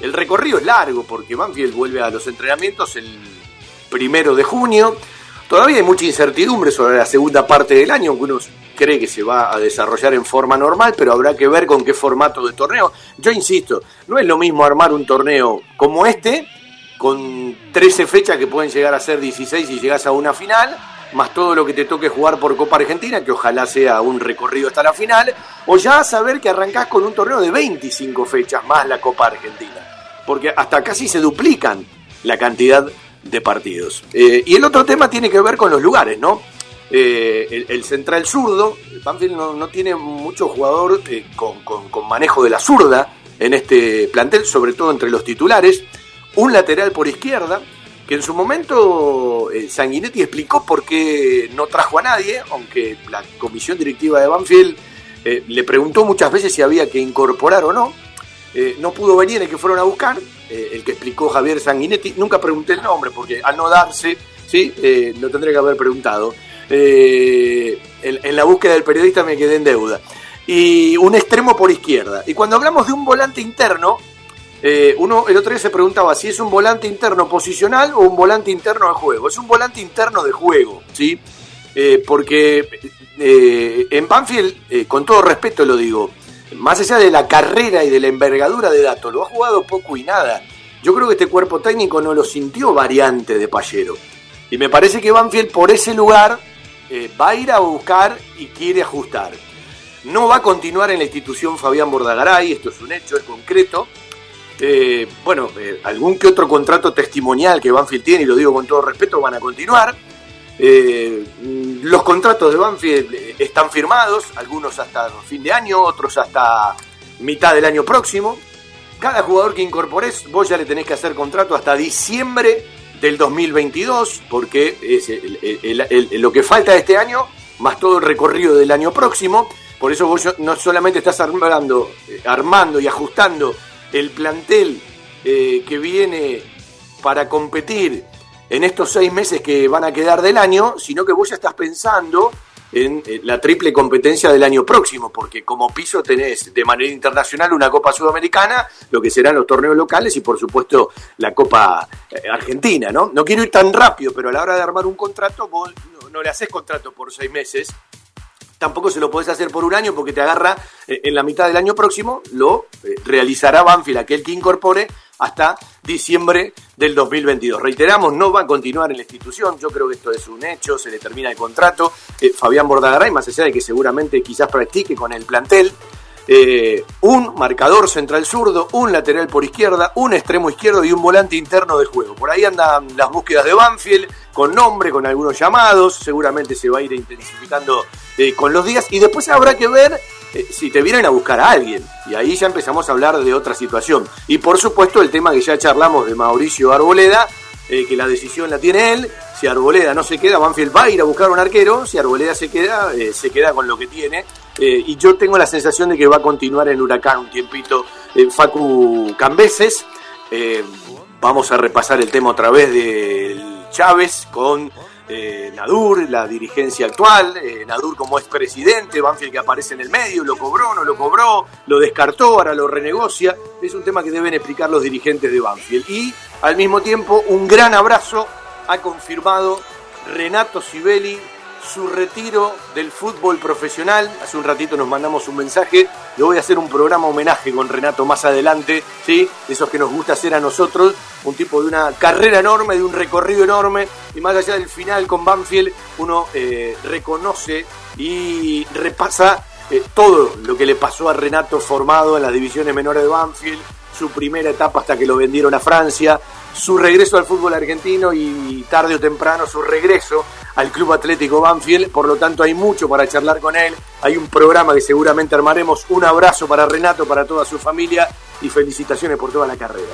El recorrido es largo porque Banfield vuelve a los entrenamientos el primero de junio. Todavía hay mucha incertidumbre sobre la segunda parte del año, aunque uno cree que se va a desarrollar en forma normal, pero habrá que ver con qué formato de torneo. Yo insisto, no es lo mismo armar un torneo como este con 13 fechas que pueden llegar a ser 16 y llegas a una final, más todo lo que te toque jugar por Copa Argentina, que ojalá sea un recorrido hasta la final, o ya saber que arrancás con un torneo de 25 fechas más la Copa Argentina, porque hasta casi se duplican la cantidad de partidos. Eh, y el otro tema tiene que ver con los lugares, ¿no? Eh, el, central zurdo, Banfield no, tiene mucho jugador eh, con, con manejo de la zurda en este plantel, sobre todo entre los titulares, un lateral por izquierda, que en su momento eh, Sanguinetti explicó por qué no trajo a nadie, aunque la comisión directiva de Banfield eh, le preguntó muchas veces si había que incorporar o no. Eh, no pudo venir el que fueron a buscar, el que explicó Javier Sanguinetti. Nunca pregunté el nombre porque al no darse, ¿sí? lo tendría que haber preguntado. En, en la búsqueda del periodista me quedé en deuda. Y un extremo por izquierda. Y cuando hablamos de un volante interno, eh, uno el otro día se preguntaba si es un volante interno posicional o un volante interno de juego. Es un volante interno de juego, ¿sí? Eh, porque eh, en Banfield, con todo respeto lo digo, más allá de la carrera y de la envergadura de datos, lo ha jugado poco y nada. Yo creo que este cuerpo técnico no lo sintió variante de Payero. Y me parece que Banfield por ese lugar va a ir a buscar y quiere ajustar. No va a continuar en la institución Fabián Bordagaray, esto es un hecho, es concreto eh, bueno, eh, algún que otro contrato testimonial que Banfield tiene, y lo digo con todo respeto, van a continuar. Eh, los contratos de Banfield están firmados, algunos hasta fin de año, otros hasta mitad del año próximo. Cada jugador que incorpores, vos ya le tenés que hacer contrato hasta diciembre del 2022, porque es lo que falta de este año, más todo el recorrido del año próximo. Por eso vos no solamente estás armando, armando y ajustando el plantel eh, que viene para competir en estos seis meses que van a quedar del año, sino que vos ya estás pensando en la triple competencia del año próximo, porque como piso tenés de manera internacional una Copa Sudamericana, lo que serán los torneos locales y por supuesto la Copa eh, Argentina, ¿no? No quiero ir tan rápido, pero a la hora de armar un contrato, vos no le haces contrato por seis meses, tampoco se lo podés hacer por un año porque te agarra eh, en la mitad del año próximo, lo eh, realizará Banfield, aquel que incorpore, hasta diciembre del 2022. Reiteramos, no va a continuar en la institución, yo creo que esto es un hecho, se le termina el contrato. Eh, Fabián Bordagaray, más allá de que seguramente quizás practique con el plantel, un marcador central zurdo, un lateral por izquierda, un extremo izquierdo y un volante interno de juego. Por ahí andan las búsquedas de Banfield, con nombre, con algunos llamados, seguramente se va a ir intensificando eh, con los días y después habrá que ver eh, si te vienen a buscar a alguien. Y ahí ya empezamos a hablar de otra situación. Y por supuesto el tema que ya charlamos de Mauricio Arboleda, eh, que la decisión la tiene él. Si Arboleda no se queda, Banfield va a ir a buscar un arquero. Si Arboleda se queda, se queda con lo que tiene. y yo tengo la sensación de que va a continuar en Huracán un tiempito Facu Cambeses. vamos a repasar el tema otra vez del Chávez con eh, Nadur, la dirigencia actual, eh, Nadur como expresidente, Banfield que aparece en el medio, lo cobró, no lo cobró, lo descartó, ahora lo renegocia. Es un tema que deben explicar los dirigentes de Banfield. Y al mismo tiempo, un gran abrazo ha confirmado Renato Sibeli su retiro del fútbol profesional. Hace un ratito nos mandamos un mensaje. Le voy a hacer un programa homenaje con Renato más adelante, ¿sí? Esos que nos gusta hacer a nosotros. Un tipo de una carrera enorme, de un recorrido enorme. Y más allá del final con Banfield, uno eh, reconoce y repasa eh, todo lo que le pasó a Renato formado en las divisiones menores de Banfield. Su primera etapa hasta que lo vendieron a Francia, su regreso al fútbol argentino y tarde o temprano su regreso al Club Atlético Banfield. Por lo tanto, hay mucho para charlar con él. Hay un programa que seguramente armaremos. Un abrazo para Renato, para toda su familia y felicitaciones por toda la carrera.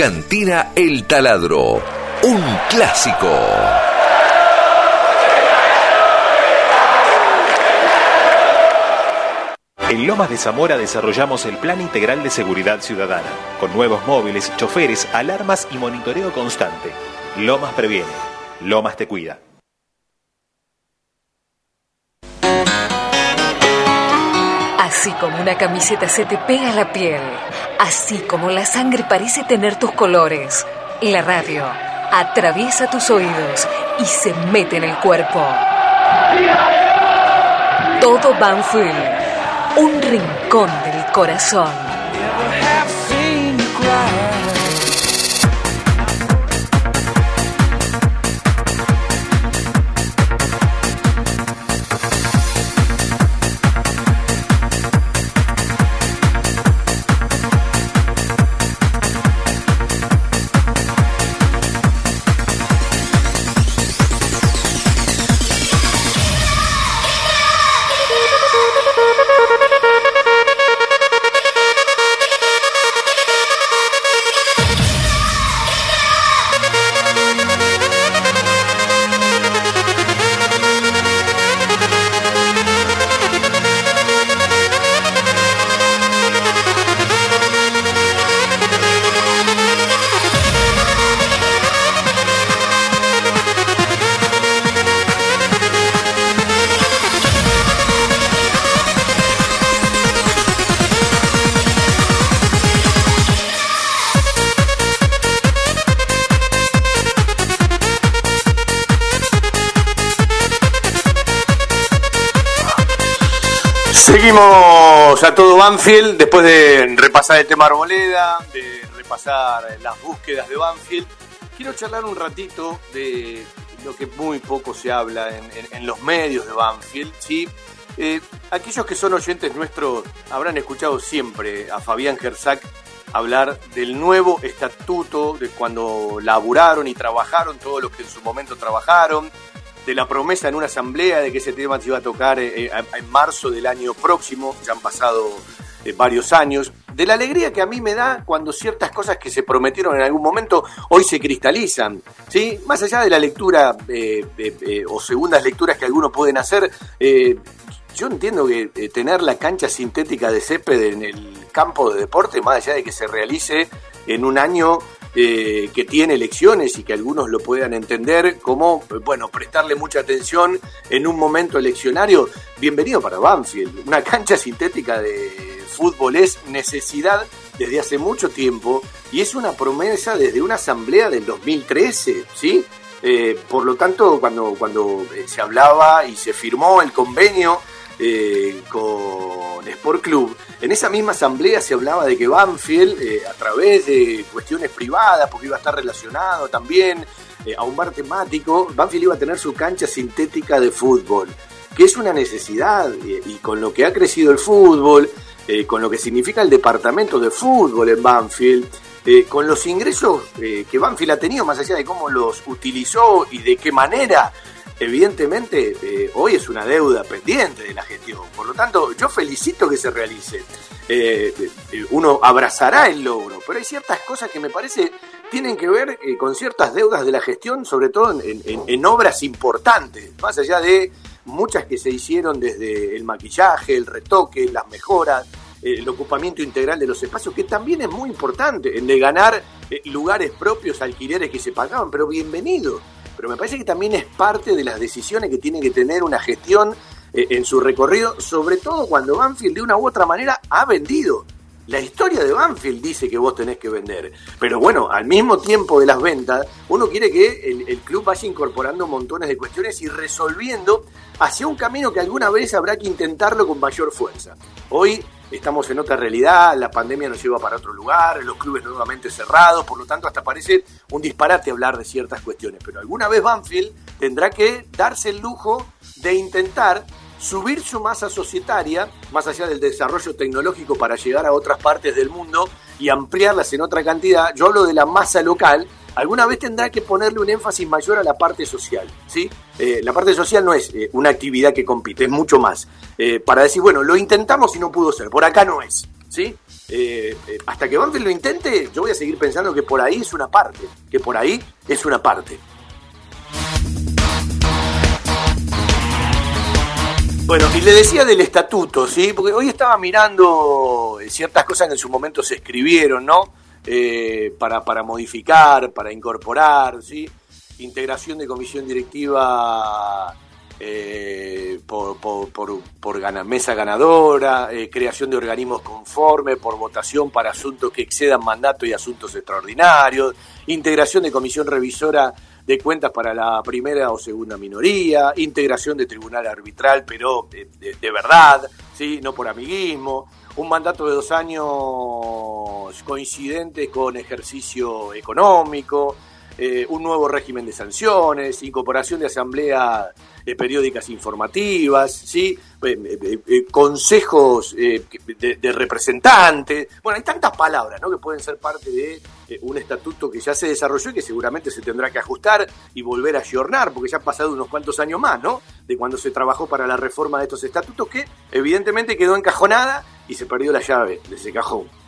Cantina El Taladro. Un clásico. En Lomas de Zamora desarrollamos el Plan Integral de Seguridad Ciudadana, con nuevos móviles, choferes, alarmas y monitoreo constante. Lomas previene, Lomas te cuida. Así como una camiseta se te pega a la piel, así como la sangre parece tener tus colores, la radio atraviesa tus oídos y se mete en el cuerpo. Todo Banfield un rincón del corazón. Seguimos a todo Banfield después de repasar el tema Arboleda, de repasar las búsquedas de Banfield. Quiero charlar un ratito de lo que muy poco se habla en, los medios de Banfield. ¿sí? Eh, aquellos que son oyentes nuestros habrán escuchado siempre a Fabián Gersac hablar del nuevo estatuto, de cuando laburaron y trabajaron todos los que en su momento trabajaron, de la promesa en una asamblea de que ese tema se iba a tocar eh, eh, en marzo del año próximo, ya han pasado eh, varios años, de la alegría que a mí me da cuando ciertas cosas que se prometieron en algún momento hoy se cristalizan, ¿sí? Más allá de la lectura o segundas lecturas que algunos pueden hacer, yo entiendo que tener la cancha sintética de césped en el campo de deporte, más allá de que se realice en un año eh, que tiene elecciones y que algunos lo puedan entender como, bueno, prestarle mucha atención en un momento eleccionario. Bienvenido para Banfield. Una cancha sintética de fútbol es necesidad desde hace mucho tiempo y es una promesa desde una asamblea del 2013, ¿sí? Eh, por lo tanto, cuando, cuando eh, se hablaba y se firmó el convenio con Sport Club, en esa misma asamblea se hablaba de que Banfield, eh, a través de cuestiones privadas, porque iba a estar relacionado también eh, a un bar temático, Banfield iba a tener su cancha sintética de fútbol, que es una necesidad, y, con lo que ha crecido el fútbol, eh, con lo que significa el departamento de fútbol en Banfield, con los ingresos que Banfield ha tenido, más allá de cómo los utilizó y de qué manera, evidentemente eh, hoy es una deuda pendiente de la gestión. Por lo tanto, yo felicito que se realice. Eh, eh, uno abrazará el logro, pero hay ciertas cosas que me parece tienen que ver con ciertas deudas de la gestión, sobre todo en, obras importantes, más allá de muchas que se hicieron desde el maquillaje, el retoque, las mejoras, el ocupamiento integral de los espacios, que también es muy importante, en de ganar lugares propios, alquileres que se pagaban, pero bienvenido pero me parece que también es parte de las decisiones que tiene que tener una gestión eh, en su recorrido, sobre todo cuando Banfield de una u otra manera ha vendido. La historia de Banfield dice que vos tenés que vender, pero bueno, al mismo tiempo de las ventas, uno quiere que el, el club vaya incorporando montones de cuestiones y resolviendo hacia un camino que alguna vez habrá que intentarlo con mayor fuerza. Hoy estamos en otra realidad, la pandemia nos lleva para otro lugar, los clubes nuevamente cerrados, por lo tanto hasta parece un disparate hablar de ciertas cuestiones, pero alguna vez Banfield tendrá que darse el lujo de intentar subir su masa societaria, más allá del desarrollo tecnológico para llegar a otras partes del mundo y ampliarlas en otra cantidad, yo hablo de la masa local, alguna vez tendrá que ponerle un énfasis mayor a la parte social. ¿sí? Eh, la parte social no es eh, una actividad que compite, es mucho más. Eh, para decir, bueno, lo intentamos y no pudo ser, por acá no es. ¿sí? hasta que Banfield lo intente, yo voy a seguir pensando que por ahí es una parte, que por ahí es una parte. Bueno, y le decía del estatuto, ¿sí? Porque hoy estaba mirando ciertas cosas que en su momento se escribieron, ¿no? Eh, para, para modificar, para incorporar, ¿sí? Integración de comisión directiva eh, por, por, mesa ganadora, eh, creación de organismos conformes, por votación para asuntos que excedan mandato y asuntos extraordinarios, integración de comisión revisora de cuentas para la primera o segunda minoría, integración de tribunal arbitral, pero de, verdad, ¿sí? no por amiguismo, un mandato de dos años coincidente con ejercicio económico, eh, un nuevo régimen de sanciones, incorporación de asamblea eh, periódicas informativas, ¿sí? Eh, consejos de, representantes. Bueno, hay tantas palabras ¿no? que pueden ser parte de un estatuto que ya se desarrolló y que seguramente se tendrá que ajustar y volver a ayornar, porque ya han pasado unos cuantos años más, ¿no? De cuando se trabajó para la reforma de estos estatutos, que evidentemente quedó encajonada y se perdió la llave de ese cajón.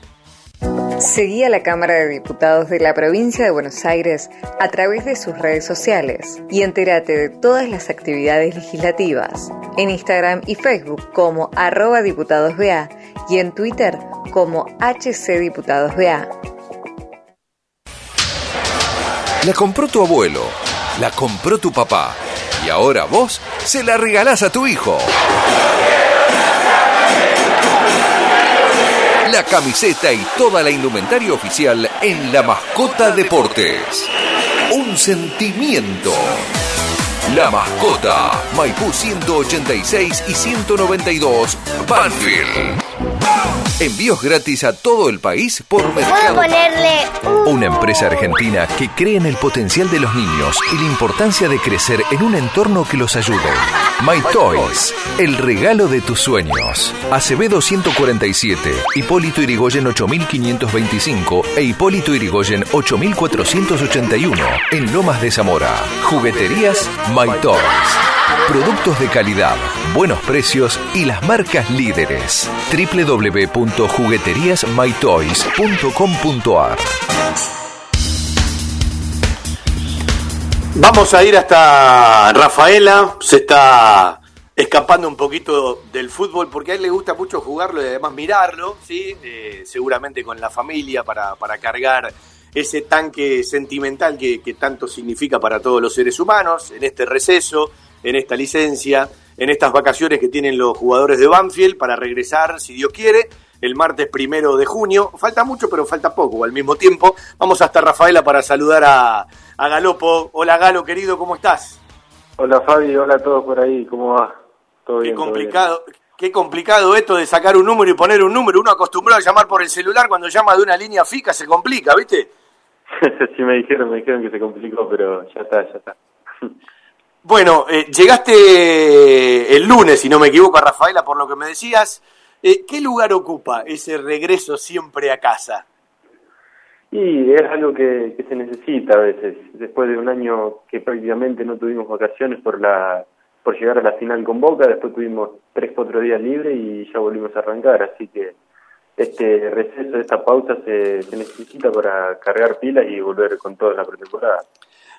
Seguí a la Cámara de Diputados de la provincia de Buenos Aires a través de sus redes sociales y entérate de todas las actividades legislativas en Instagram y Facebook como arroba diputadosBA y en Twitter como HCDiputadosBA. La compró tu abuelo, la compró tu papá y ahora vos se la regalás a tu hijo. La camiseta y toda la indumentaria oficial en La Mascota Deportes. Un sentimiento. La Mascota, Maipú 186 y 192, Banfield. Envíos gratis a todo el país por Mercado. ponerle Una empresa argentina que cree en el potencial de los niños y la importancia de crecer en un entorno que los ayude. My Toys, el regalo de tus sueños. Acevedo 147, Hipólito Irigoyen 8525 e Hipólito Irigoyen 8481 en Lomas de Zamora. Jugueterías My Toys. Productos de calidad, buenos precios y las marcas líderes. www.jugueteriasmytoys.com.ar Vamos a ir hasta Rafaela, se está escapando un poquito del fútbol porque a él le gusta mucho jugarlo y además mirarlo, ¿sí? Eh, seguramente con la familia para, para cargar ese tanque sentimental que, que tanto significa para todos los seres humanos en este receso en esta licencia, en estas vacaciones que tienen los jugadores de Banfield para regresar, si Dios quiere, el martes primero de junio. Falta mucho, pero falta poco al mismo tiempo. Vamos hasta Rafaela para saludar a, a Galopo. Hola Galo, querido, ¿cómo estás? Hola Fabi, hola a todos por ahí, ¿cómo va? Todo qué complicado, qué complicado esto de sacar un número y poner un número. Uno acostumbrado a llamar por el celular, cuando llama de una línea fija se complica, ¿viste? [LAUGHS] sí me dijeron, me dijeron que se complicó, pero ya está, ya está. [LAUGHS] Bueno, eh, llegaste el lunes, si no me equivoco, a Rafaela, por lo que me decías. Eh, ¿Qué lugar ocupa ese regreso siempre a casa? Y es algo que, se necesita a veces. Después de un año que prácticamente no tuvimos vacaciones por la por llegar a la final con Boca, después tuvimos tres, cuatro días libres y ya volvimos a arrancar. Así que este receso, esta pausa se, necesita para cargar pilas y volver con toda la pretemporada.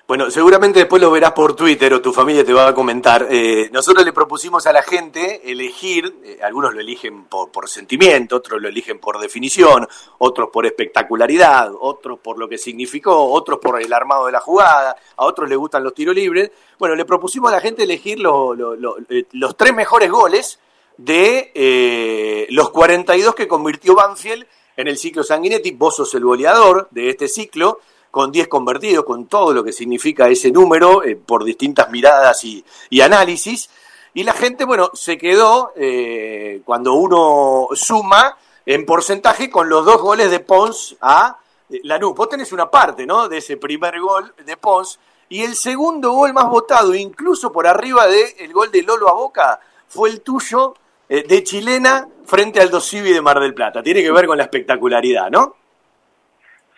Bueno, seguramente después lo verás por Twitter o tu familia te va a comentar. Eh, nosotros le propusimos a la gente elegir, eh, algunos lo eligen por, por, sentimiento, otros lo eligen por definición, otros por espectacularidad, otros por lo que significó, otros por el armado de la jugada, a otros les gustan los tiros libres. Bueno, le propusimos a la gente elegir eh, los tres mejores goles de los 42 que convirtió Banfield en el ciclo Sanguinetti. Vos sos el goleador de este ciclo con 10 convertidos, con todo lo que significa ese número, eh, por distintas miradas y, análisis. Y la gente, bueno, se quedó, eh, cuando uno suma en porcentaje, con los dos goles de Pons a eh, Lanús. Vos tenés una parte, ¿no?, de ese primer gol de Pons. Y el segundo gol más votado, incluso por arriba del el gol de Lolo a Boca, fue el tuyo eh, de chilena frente al Dosivi de Mar del Plata. Tiene que ver con la espectacularidad, ¿no?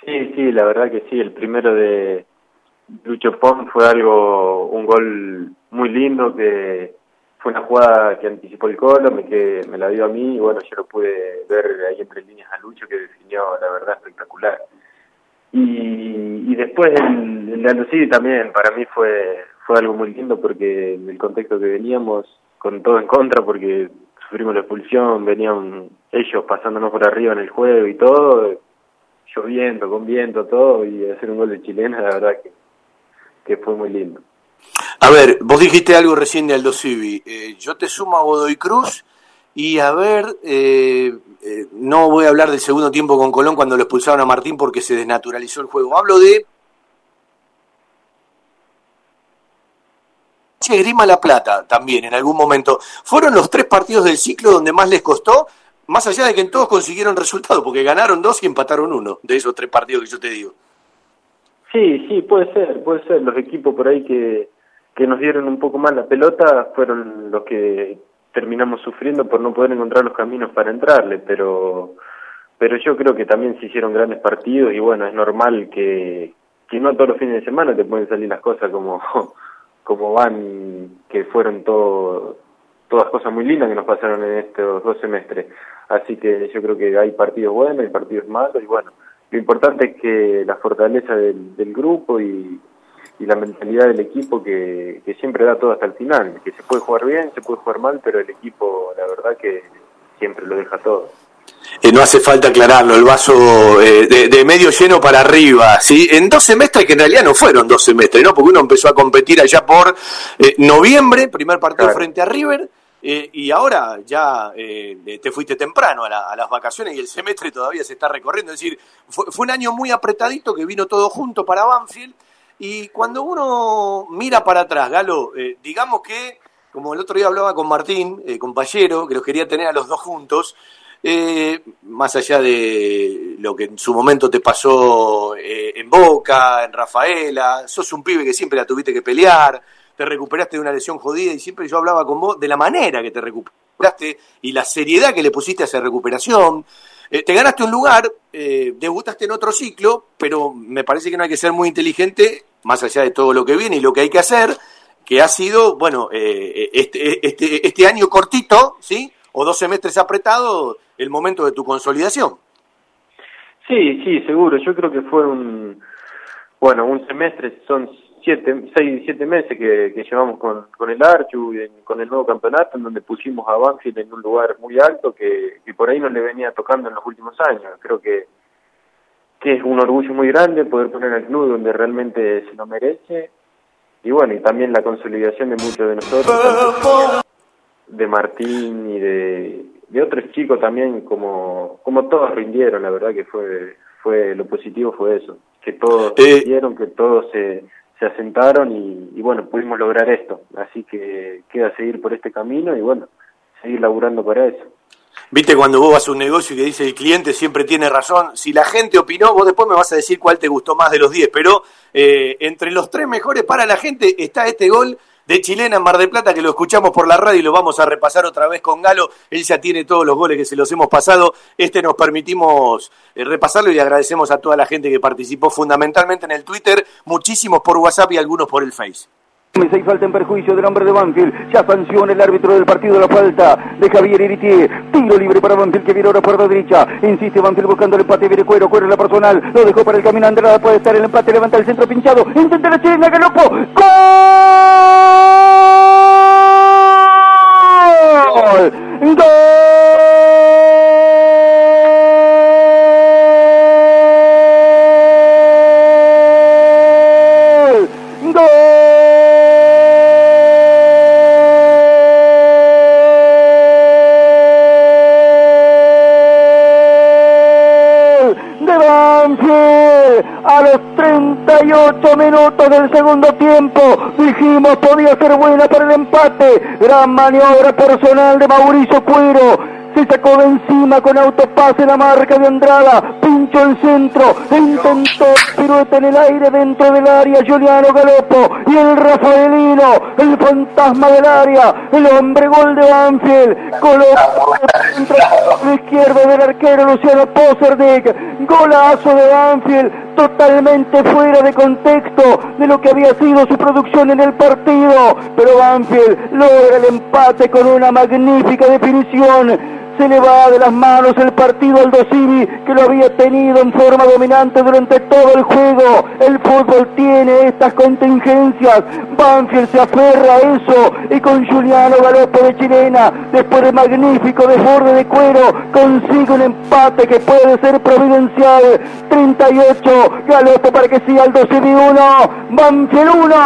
Sí, sí, la verdad que sí. El primero de Lucho Pom fue algo, un gol muy lindo que fue una jugada que anticipó el Colo, me, que me la dio a mí y bueno, yo lo pude ver ahí entre líneas a Lucho que definió la verdad espectacular. Y, y después el, el de Anducidi también para mí fue fue algo muy lindo porque en el contexto que veníamos con todo en contra porque sufrimos la expulsión, venían ellos pasándonos por arriba en el juego y todo, lloviendo, con viento, todo, y hacer un gol de chilena, la verdad que, que fue muy lindo. A ver, vos dijiste algo recién de Aldo Civi. Eh, yo te sumo a Godoy Cruz y a ver, eh, eh, no voy a hablar del segundo tiempo con Colón cuando lo expulsaron a Martín porque se desnaturalizó el juego. Hablo de Grima La Plata también en algún momento. Fueron los tres partidos del ciclo donde más les costó, más allá de que en todos consiguieron resultados, porque ganaron dos y empataron uno de esos tres partidos que yo te digo. Sí, sí, puede ser, puede ser. Los equipos por ahí que, que nos dieron un poco más la pelota fueron los que terminamos sufriendo por no poder encontrar los caminos para entrarle, pero pero yo creo que también se hicieron grandes partidos y bueno, es normal que, que no todos los fines de semana te pueden salir las cosas como como van, que fueron todo, todas cosas muy lindas que nos pasaron en estos dos semestres. Así que yo creo que hay partidos buenos y partidos malos y bueno, lo importante es que la fortaleza del, del grupo y, y, la mentalidad del equipo que, que siempre da todo hasta el final, que se puede jugar bien, se puede jugar mal, pero el equipo la verdad que siempre lo deja todo. Eh, no hace falta aclararlo, el vaso eh, de, medio lleno para arriba, ¿sí? En dos semestres que en realidad no fueron dos semestres, ¿no? Porque uno empezó a competir allá por eh, noviembre, primer partido frente a River, y ahora ya te fuiste temprano a, las vacaciones y el semestre todavía se está recorriendo. Es decir, fue, fue un año muy apretadito que vino todo junto para Banfield, y cuando uno mira para atrás, Galo, digamos que, como el otro día hablaba con Martín, compañero, que los quería tener a los dos juntos, eh, más allá de lo que en su momento te pasó eh, en Boca, en Rafaela, sos un pibe que siempre la tuviste que pelear, te recuperaste de una lesión jodida y siempre yo hablaba con vos de la manera que te recuperaste y la seriedad que le pusiste a esa recuperación. Eh, te ganaste un lugar, eh, debutaste en otro ciclo, pero me parece que no hay que ser muy inteligente, más allá de todo lo que viene y lo que hay que hacer, que ha sido, bueno, este, este, este año cortito, ¿sí? O dos semestres apretados, el momento de tu consolidación. Sí, sí, seguro. Yo creo que fue un, bueno, un semestre, son siete, seis, siete meses que, llevamos con, con el Archu y con el nuevo campeonato, en donde pusimos a Banfield en un lugar muy alto que, que por ahí no le venía tocando en los últimos años. Creo que, que es un orgullo muy grande poder poner al club donde realmente se lo merece. Y bueno, y también la consolidación de muchos de nosotros, de Martín y de, de otros chicos también, como, como todos rindieron, la verdad que fue, fue lo positivo fue eso, que todos Eh. rindieron, que todos se, se asentaron y, y bueno, pudimos lograr esto. Así que queda seguir por este camino y bueno, seguir laburando para eso. Viste cuando vos vas a un negocio y que dice el cliente siempre tiene razón, si la gente opinó, vos después me vas a decir cuál te gustó más de los 10, pero eh, entre los tres mejores para la gente está este gol de Chilena en Mar del Plata que lo escuchamos por la radio y lo vamos a repasar otra vez con Galo. Él ya tiene todos los goles que se los hemos pasado. Este nos permitimos eh, repasarlo y agradecemos a toda la gente que participó fundamentalmente en el Twitter, muchísimos por WhatsApp y algunos por el Face. Seis falta en perjuicio del hombre de Banfield. Ya sanciona el árbitro del partido la falta de Javier Iritier. Tiro libre para Banfield que viene ahora por la derecha. Insiste Banfield buscando el empate. Viene Cuero. Cuero en la personal. Lo dejó para el camino. Andrada puede estar el empate. Levanta el centro pinchado. Intenta la chilena. Galopo. ¡Gol! ¡Gol! 38 minutos del segundo tiempo. Dijimos podía ser buena para el empate. Gran maniobra personal de Mauricio Cuero. se sacó de encima con autopase la marca de Andrada, pinchó el centro, intentó pirueta en el aire dentro del área, Juliano Galopo y el Rafaelino, el fantasma del área, el hombre gol de Banfield, colocó dentro la izquierdo del arquero Luciano Pozerdick, golazo de Banfield, totalmente fuera de contexto de lo que había sido su producción en el partido, pero Banfield logra el empate con una magnífica definición se le va de las manos el partido al Dosivi que lo había tenido en forma dominante durante todo el juego. El fútbol tiene estas contingencias. Banfield se aferra a eso y con Juliano Galopo de Chilena, después de magnífico desborde de cuero, consigue un empate que puede ser providencial. 38, Galopo para que siga el Dosivi 1, Banfield 1.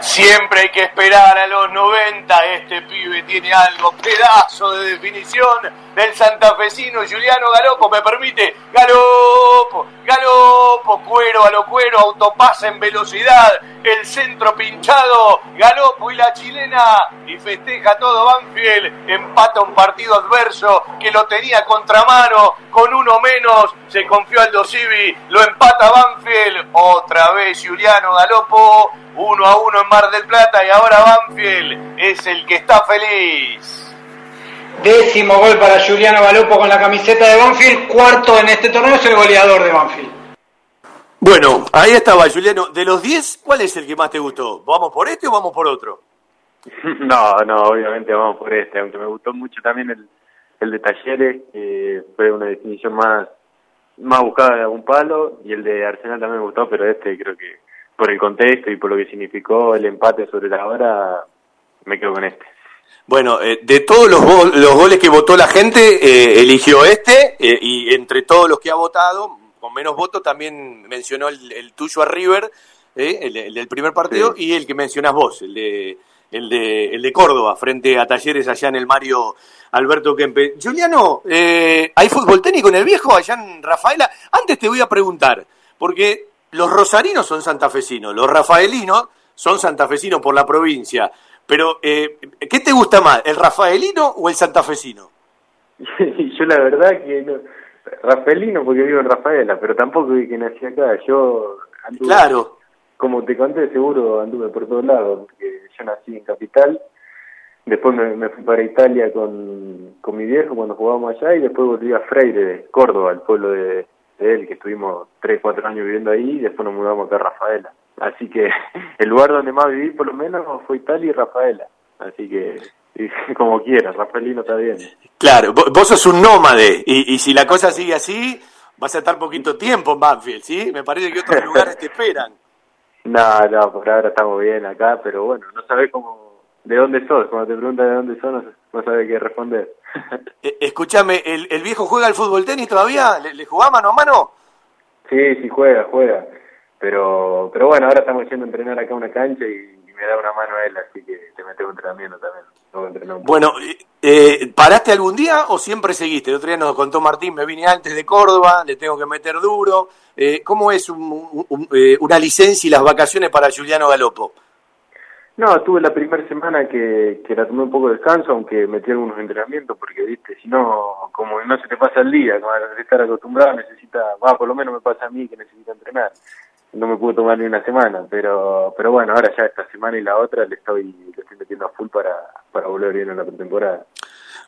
Siempre hay que esperar a los 90. Este pibe tiene algo, pedazo de definición del santafesino Juliano Galopo. ¿Me permite? Galopo, Galopo, cuero a lo cuero, autopasa en velocidad, el centro pinchado, Galopo y la chilena. Y festeja todo Banfield. Empata un partido adverso que lo tenía contramano con uno menos. Se confió al Dosivi, lo empata Banfield. Otra vez Juliano Galopo uno a uno en Mar del Plata y ahora Banfield es el que está feliz. Décimo gol para Juliano Galopo con la camiseta de Banfield, cuarto en este torneo es el goleador de Banfield. Bueno, ahí estaba Juliano. De los 10, ¿cuál es el que más te gustó? ¿Vamos por este o vamos por otro? [LAUGHS] No, no, obviamente vamos por este, aunque me gustó mucho también el, el de Talleres, que fue una definición más, más buscada de algún palo, y el de Arsenal también me gustó, pero este creo que por el contexto y por lo que significó el empate sobre la hora, me quedo con este. Bueno, eh, de todos los, los, goles que votó la gente, eh, eligió este eh, y entre todos los que ha votado, con menos votos, también mencionó el, tuyo a River, el, del primer partido, y el que mencionás vos, el de, el, de, el de Córdoba, frente a Talleres allá en el Mario Alberto Kempe. Juliano, ¿hay fútbol técnico en el viejo allá en Rafaela? Antes te voy a preguntar, porque los rosarinos son santafesinos, los rafaelinos son santafesinos por la provincia. Pero, eh, ¿qué te gusta más, el rafaelino o el santafesino? [LAUGHS] Yo la verdad que no, rafaelino porque vivo en Rafaela, pero tampoco vi que nací acá. Yo anduve, claro. como te conté, seguro anduve por todos lados, porque yo nací en Capital, después me, fui para Italia con, con mi viejo cuando jugábamos allá y después volví a Freire, Córdoba, el pueblo de, él, que estuvimos 3, 4 años viviendo ahí y después nos mudamos acá a Rafaela. Así que [LAUGHS] el lugar donde más viví por lo menos fue Italia y Rafaela. Así que [LAUGHS] como quieras, Rafaelino está bien. Claro, vos sos un nómade y, y si la cosa sigue así, vas a estar poquito tiempo en Banfield, ¿sí? Me parece que otros lugares te esperan. [LAUGHS] No, no, por ahora estamos bien acá, pero bueno, no sabés cómo, de dónde sos. Cuando te preguntan de dónde sos, no, sabés qué responder. [LAUGHS] Eh, escúchame, ¿el, ¿el viejo juega al fútbol tenis todavía? ¿Le, ¿Le jugaba mano a mano? Sí, sí juega, juega. Pero pero bueno, ahora estamos yendo a entrenar acá a una cancha y, me da una mano a él, así que te metes un entrenamiento también. bueno, eh, ¿paraste algún día o siempre seguiste? El otro día nos contó Martín, me vine antes de Córdoba, le tengo que meter duro. Eh, ¿Cómo es un, eh, una licencia y las vacaciones para Juliano Galopo? No, tuve la primera semana que, que la tomé un poco de descanso, aunque metí algunos entrenamientos, porque, viste, si no, como no se te pasa el día, como al estar acostumbrado, necesita, va, por lo menos me pasa a mí que necesita entrenar. No me puedo tomar ni una semana, pero pero bueno, ahora ya esta semana y la otra le estoy, le estoy metiendo a full para, para volver bien a la pretemporada.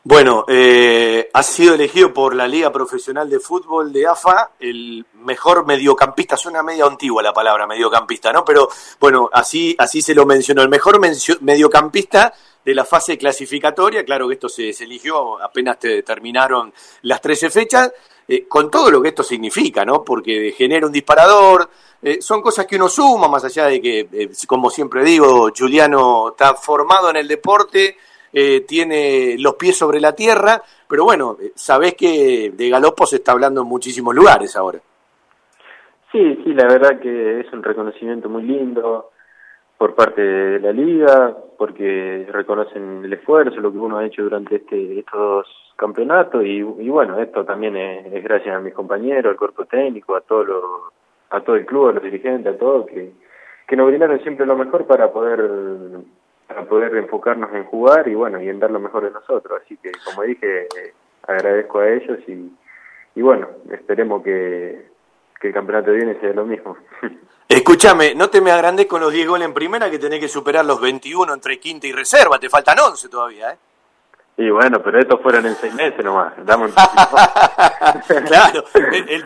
Bueno, eh, ha sido elegido por la Liga Profesional de Fútbol de AFA el mejor mediocampista. Suena media antigua la palabra mediocampista, ¿no? Pero bueno, así, así se lo mencionó. El mejor mediocampista de la fase clasificatoria. Claro que esto se, eligió apenas te terminaron las 13 fechas, eh, con todo lo que esto significa, ¿no? Porque genera un disparador. Eh, son cosas que uno suma, más allá de que, eh, como siempre digo, Juliano está formado en el deporte eh, tiene los pies sobre la tierra, pero bueno, eh, sabés que de Galopo se está hablando en muchísimos lugares ahora. Sí, sí, la verdad que es un reconocimiento muy lindo por parte de la liga, porque reconocen el esfuerzo, lo que uno ha hecho durante este, estos campeonatos y, bueno, esto también es, gracias a mis compañeros, al cuerpo técnico, a todo lo, a todo el club, a los dirigentes, a todos que que nos brindaron siempre lo mejor para poder para poder enfocarnos en jugar y bueno y en dar lo mejor de nosotros así que como dije agradezco a ellos y, y bueno esperemos que, que el campeonato viene sea lo mismo [LAUGHS] Escúchame, no te me agrandes con los 10 goles en primera que tenés que superar los 21 entre quinta y reserva, te faltan 11 todavía, ¿eh? Y bueno, pero estos fueron en seis meses nomás. [LAUGHS] claro, el,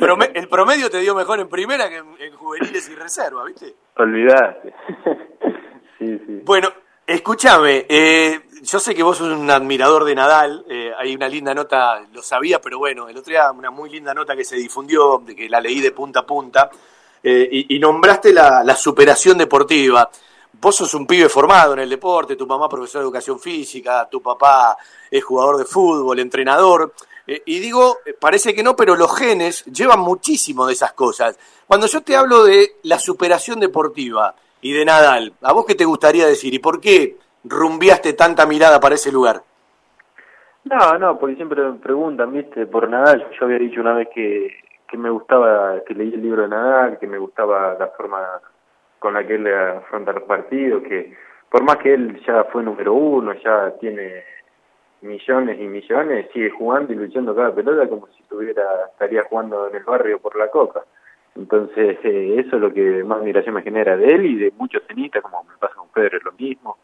promedio, te dio mejor en primera que en, juveniles y reserva, ¿viste? Olvidaste. [LAUGHS] sí, sí. Bueno, escúchame, eh, yo sé que vos sos un admirador de Nadal, eh, hay una linda nota, lo sabía, pero bueno, el otro día una muy linda nota que se difundió, de que la leí de punta a punta, eh, y, nombraste la, superación deportiva vos sos un pibe formado en el deporte, tu mamá profesor de educación física, tu papá es jugador de fútbol, entrenador. Eh, y digo, parece que no, pero los genes llevan muchísimo de esas cosas. Cuando yo te hablo de la superación deportiva y de Nadal, ¿a vos qué te gustaría decir? ¿Y por qué rumbiaste tanta mirada para ese lugar? No, no, porque siempre me preguntan, viste, por Nadal. Yo había dicho una vez que, que me gustaba, que leí el libro de Nadal, que me gustaba la forma con la que él afronta los partidos, que por más que él ya fue número uno, ya tiene millones y millones, sigue jugando y luchando cada pelota como si tuviera, estaría jugando en el barrio por la coca. Entonces, [LAUGHS] eh, eso es lo que más admiración me genera de él y de muchos tenistas, como me pasa con Pedro, es lo mismo,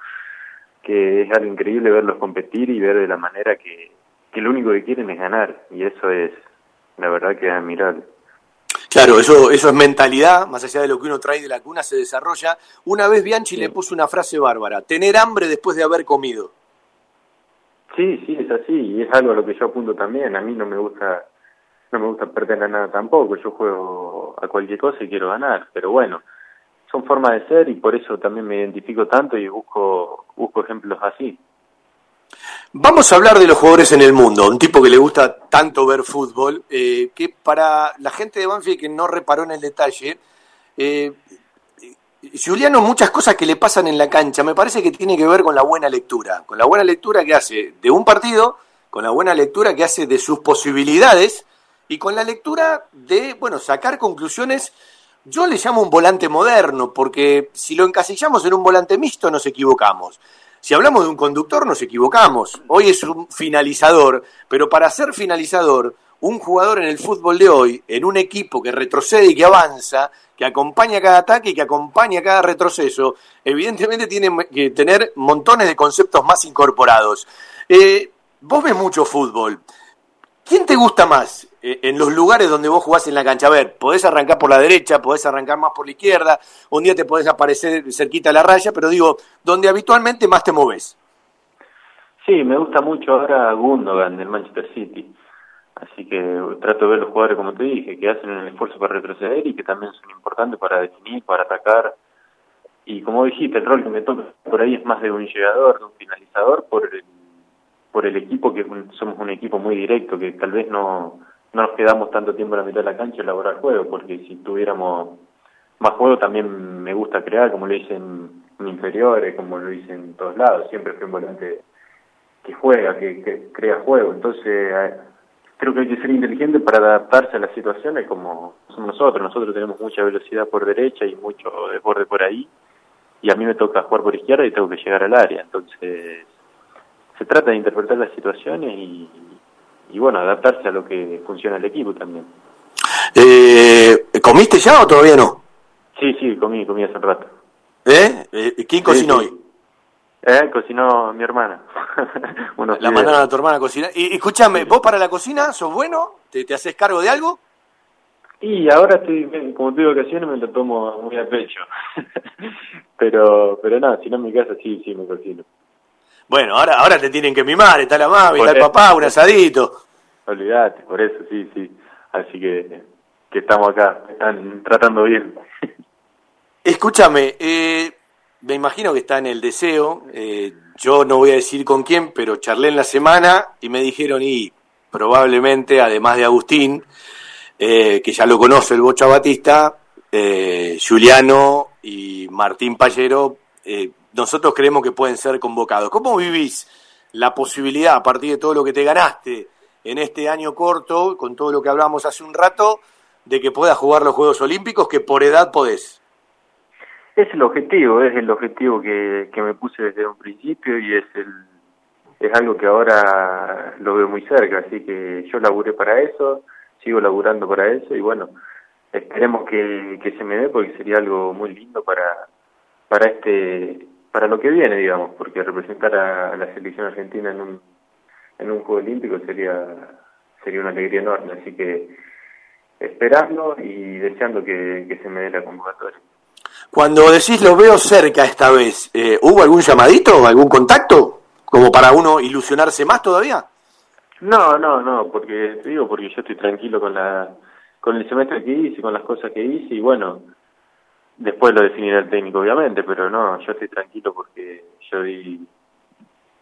que es algo increíble verlos competir y ver de la manera que, que lo único que quieren es ganar, y eso es, la verdad que es admirable. Claro, eso, eso es mentalidad, más allá de lo que uno trae de la cuna, se desarrolla. Una vez Bianchi le puso una frase bárbara, tener hambre después de haber comido. Sí, sí, es así, y es algo a lo que yo apunto también. A mí no me gusta no me gusta perder a nada tampoco, yo juego a cualquier cosa y quiero ganar, pero bueno, son formas de ser y por eso también me identifico tanto y busco, busco ejemplos así. Vamos a hablar de los jugadores en el mundo, un tipo que le gusta tanto ver fútbol, eh, que para la gente de Banfield que no reparó en el detalle, eh, Juliano, muchas cosas que le pasan en la cancha, me parece que tiene que ver con la buena lectura, con la buena lectura que hace de un partido, con la buena lectura que hace de sus posibilidades y con la lectura de, bueno, sacar conclusiones. Yo le llamo un volante moderno, porque si lo encasillamos en un volante mixto nos equivocamos. Si hablamos de un conductor nos equivocamos. Hoy es un finalizador, pero para ser finalizador, un jugador en el fútbol de hoy, en un equipo que retrocede y que avanza, que acompaña cada ataque y que acompaña cada retroceso, evidentemente tiene que tener montones de conceptos más incorporados. Eh, vos ves mucho fútbol. ¿Quién te gusta más en los lugares donde vos jugás en la cancha? A ver, podés arrancar por la derecha, podés arrancar más por la izquierda, un día te podés aparecer cerquita a la raya, pero digo, donde habitualmente más te moves. Sí, me gusta mucho ahora Gundogan del Manchester City. Así que trato de ver los jugadores, como te dije, que hacen el esfuerzo para retroceder y que también son importantes para definir, para atacar. Y como dijiste, el rol que me toca por ahí es más de un llegador, de un finalizador, por el, por el equipo, que somos un equipo muy directo, que tal vez no, no nos quedamos tanto tiempo en la mitad de la cancha a elaborar juego, porque si tuviéramos más juego también me gusta crear, como lo hice en, inferiores, como lo hice en todos lados, siempre fui un volante que juega, que, crea juego, entonces creo que hay que ser inteligente para adaptarse a las situaciones como somos nosotros, nosotros tenemos mucha velocidad por derecha y mucho desborde por ahí, y a mí me toca jugar por izquierda y tengo que llegar al área, entonces se trata de interpretar las situaciones y, y bueno, adaptarse a lo que funciona el equipo también. Eh, ¿Comiste ya o todavía no? Sí, sí, comí, comí hace rato. ¿Eh? eh quién cocinó hoy? Eh, cocinó mi hermana. [LAUGHS] la mandaron a tu hermana a cocinar. Y escúchame, ¿vos para la cocina sos bueno? ¿Te, ¿Te haces cargo de algo? Y ahora estoy, como te digo, ocasiones me lo tomo muy a pecho. [LAUGHS] pero, pero nada, si no en mi casa sí, sí me cocino. Bueno, ahora, ahora te tienen que mimar, está la mami, está el papá, un asadito. Olvídate, por eso, sí, sí. Así que, que estamos acá, están tratando bien. [LAUGHS] Escúchame, eh, me imagino que está en el deseo, eh, yo no voy a decir con quién, pero charlé en la semana y me dijeron, y probablemente, además de Agustín, eh, que ya lo conoce el Bocha Batista, Juliano y Martín Pallero eh, nosotros creemos que pueden ser convocados. ¿Cómo vivís la posibilidad, a partir de todo lo que te ganaste en este año corto, con todo lo que hablamos hace un rato, de que puedas jugar los Juegos Olímpicos, que por edad podés? Es el objetivo, es el objetivo que, que me puse desde un principio y es el es algo que ahora lo veo muy cerca, así que yo laburé para eso, sigo laburando para eso y bueno, esperemos que, que se me dé porque sería algo muy lindo para para este para lo que viene, digamos, porque representar a, la selección argentina en un en un juego olímpico sería sería una alegría enorme, así que esperando y deseando que, que se me dé la convocatoria. Cuando decís lo veo cerca esta vez, eh, ¿hubo algún llamadito, algún contacto? Como para uno ilusionarse más todavía. No, no, no, porque digo, porque yo estoy tranquilo con la con el semestre que hice, con las cosas que hice y bueno, después lo definirá el técnico obviamente, pero no, yo estoy tranquilo porque yo di,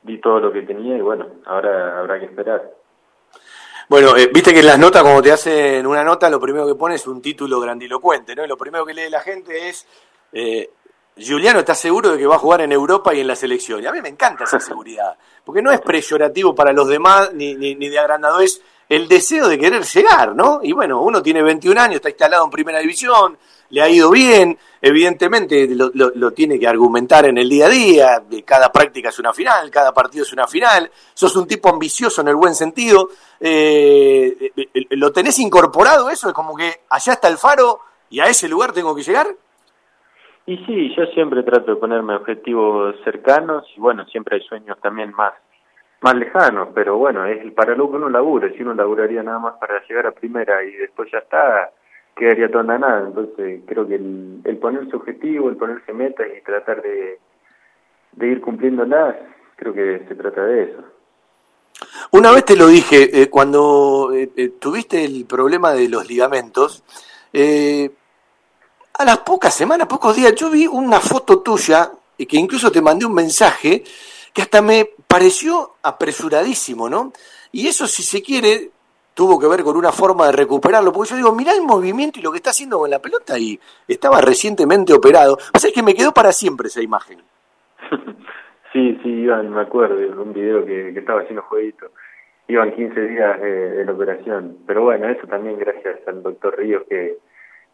di todo lo que tenía y bueno, ahora habrá que esperar. Bueno, eh, viste que en las notas, cuando te hacen una nota, lo primero que pones es un título grandilocuente, ¿no? Y lo primero que lee la gente es, eh, Juliano está seguro de que va a jugar en Europa y en la selección. Y a mí me encanta esa seguridad, porque no es preyorativo para los demás ni, ni, ni de agrandado, es el deseo de querer llegar, ¿no? Y bueno, uno tiene 21 años, está instalado en primera división, le ha ido bien, evidentemente lo, lo, tiene que argumentar en el día a día, cada práctica es una final, cada partido es una final, sos un tipo ambicioso en el buen sentido, eh, ¿lo tenés incorporado eso? Es como que allá está el faro y a ese lugar tengo que llegar. Y sí, yo siempre trato de ponerme objetivos cercanos y bueno, siempre hay sueños también más más lejanos, pero bueno, es para lo que uno labura, si uno laburaría nada más para llegar a primera y después ya está, quedaría todo en nada. Entonces creo que el, el ponerse objetivo, el ponerse metas y tratar de, de ir cumpliéndolas, creo que se trata de eso. Una vez te lo dije, eh, cuando eh, eh, tuviste el problema de los ligamentos, a las pocas semanas, pocos días, yo vi una foto tuya, y que incluso te mandé un mensaje, que hasta me pareció apresuradísimo, ¿no? Y eso, si se quiere, tuvo que ver con una forma de recuperarlo, porque yo digo, mirá el movimiento y lo que está haciendo con la pelota y estaba recientemente operado. O sea, es que me quedó para siempre esa imagen. [LAUGHS] sí, sí, Iván, me acuerdo un video que, estaba haciendo jueguito. Iban 15 días de, la operación. Pero bueno, eso también gracias al doctor Ríos, que,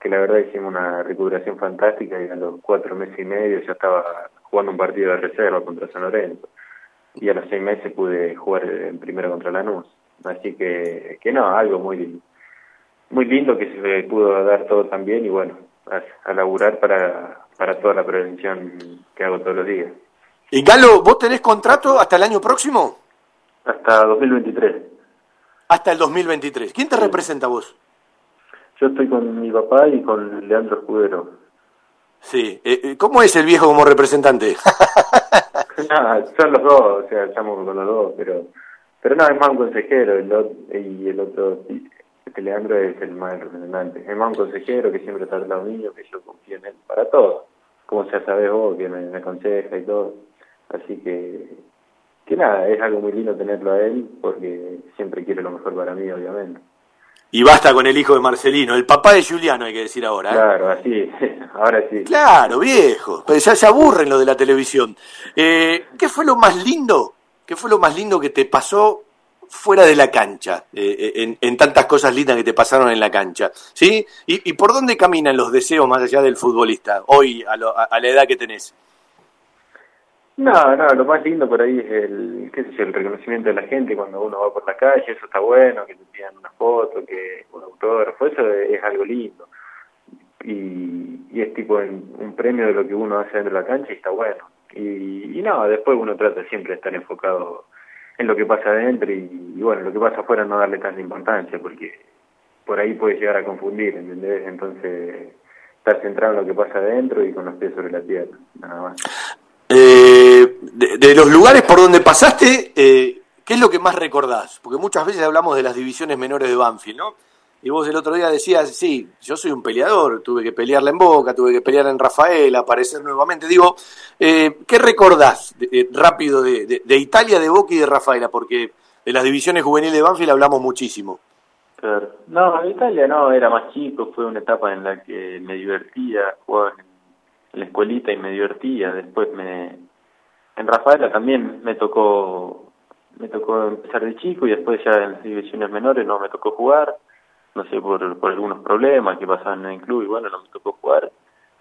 que la verdad hicimos una recuperación fantástica y a los cuatro meses y medio ya estaba jugando un partido de reserva contra San Lorenzo. Y a los seis meses pude jugar en primero contra Lanús. Así que, que no, algo muy, muy lindo que se pudo dar todo también y bueno, a, laburar para, para toda la prevención que hago todos los días. ¿Y Galo, vos tenés contrato hasta el año próximo? Hasta 2023. Hasta el 2023. ¿Quién te representa vos? Yo estoy con mi papá y con Leandro Escudero. Sí. Eh, eh, ¿Cómo es el viejo como representante? [LAUGHS] no, son los dos, o sea, estamos con los dos, pero pero no, es más un consejero y el otro, este Leandro es el más representante. Es más un consejero que siempre está al lado mío, que yo confío en él para todo. Como ya sabes vos, que me, aconseja y todo. Así que, que nada, es algo muy lindo tenerlo a él porque siempre quiere lo mejor para mí, obviamente. Y basta con el hijo de Marcelino, el papá de Juliano, hay que decir ahora. ¿eh? Claro, así, [LAUGHS] ahora sí. Claro, viejo. Pero ya se aburren lo de la televisión. Eh, ¿Qué fue lo más lindo ¿Qué fue lo más lindo que te pasó fuera de la cancha, eh, eh, en, tantas cosas lindas que te pasaron en la cancha? ¿Sí? ¿Y, por dónde caminan los deseos más allá del futbolista, hoy, a, la edad que tenés? No, no, lo más lindo por ahí es el, qué sé el reconocimiento de la gente cuando uno va por la calle, eso está bueno, que te pidan una foto, que un autógrafo, eso es, algo lindo. Y, y es tipo un premio de lo que uno hace dentro de la cancha y está bueno. Y, y no, después uno trata siempre de estar enfocado en lo que pasa adentro y, bueno, lo que pasa afuera no darle tanta importancia porque por ahí puede llegar a confundir, ¿entendés? Entonces, estar centrado en lo que pasa adentro y con los pies sobre la tierra, nada más. Eh, de, los lugares por donde pasaste, eh, ¿qué es lo que más recordás? Porque muchas veces hablamos de las divisiones menores de Banfield, ¿no? Y vos el otro día decías, sí, yo soy un peleador, tuve que pelearla en Boca, tuve que pelear en Rafael, aparecer nuevamente. Digo, eh, ¿qué recordás rápido de, de, Italia, de Boca y de Rafaela? Porque de las divisiones juveniles de Banfield hablamos muchísimo. Claro. No, Italia no, era más chico, fue una etapa en la que me divertía, jugaba en la escuelita y me divertía. Después me... En Rafaela también me tocó me tocó empezar de chico y después ya en las divisiones menores no me tocó jugar no sé, por, por algunos problemas que pasaban en el club y bueno, no me tocó jugar.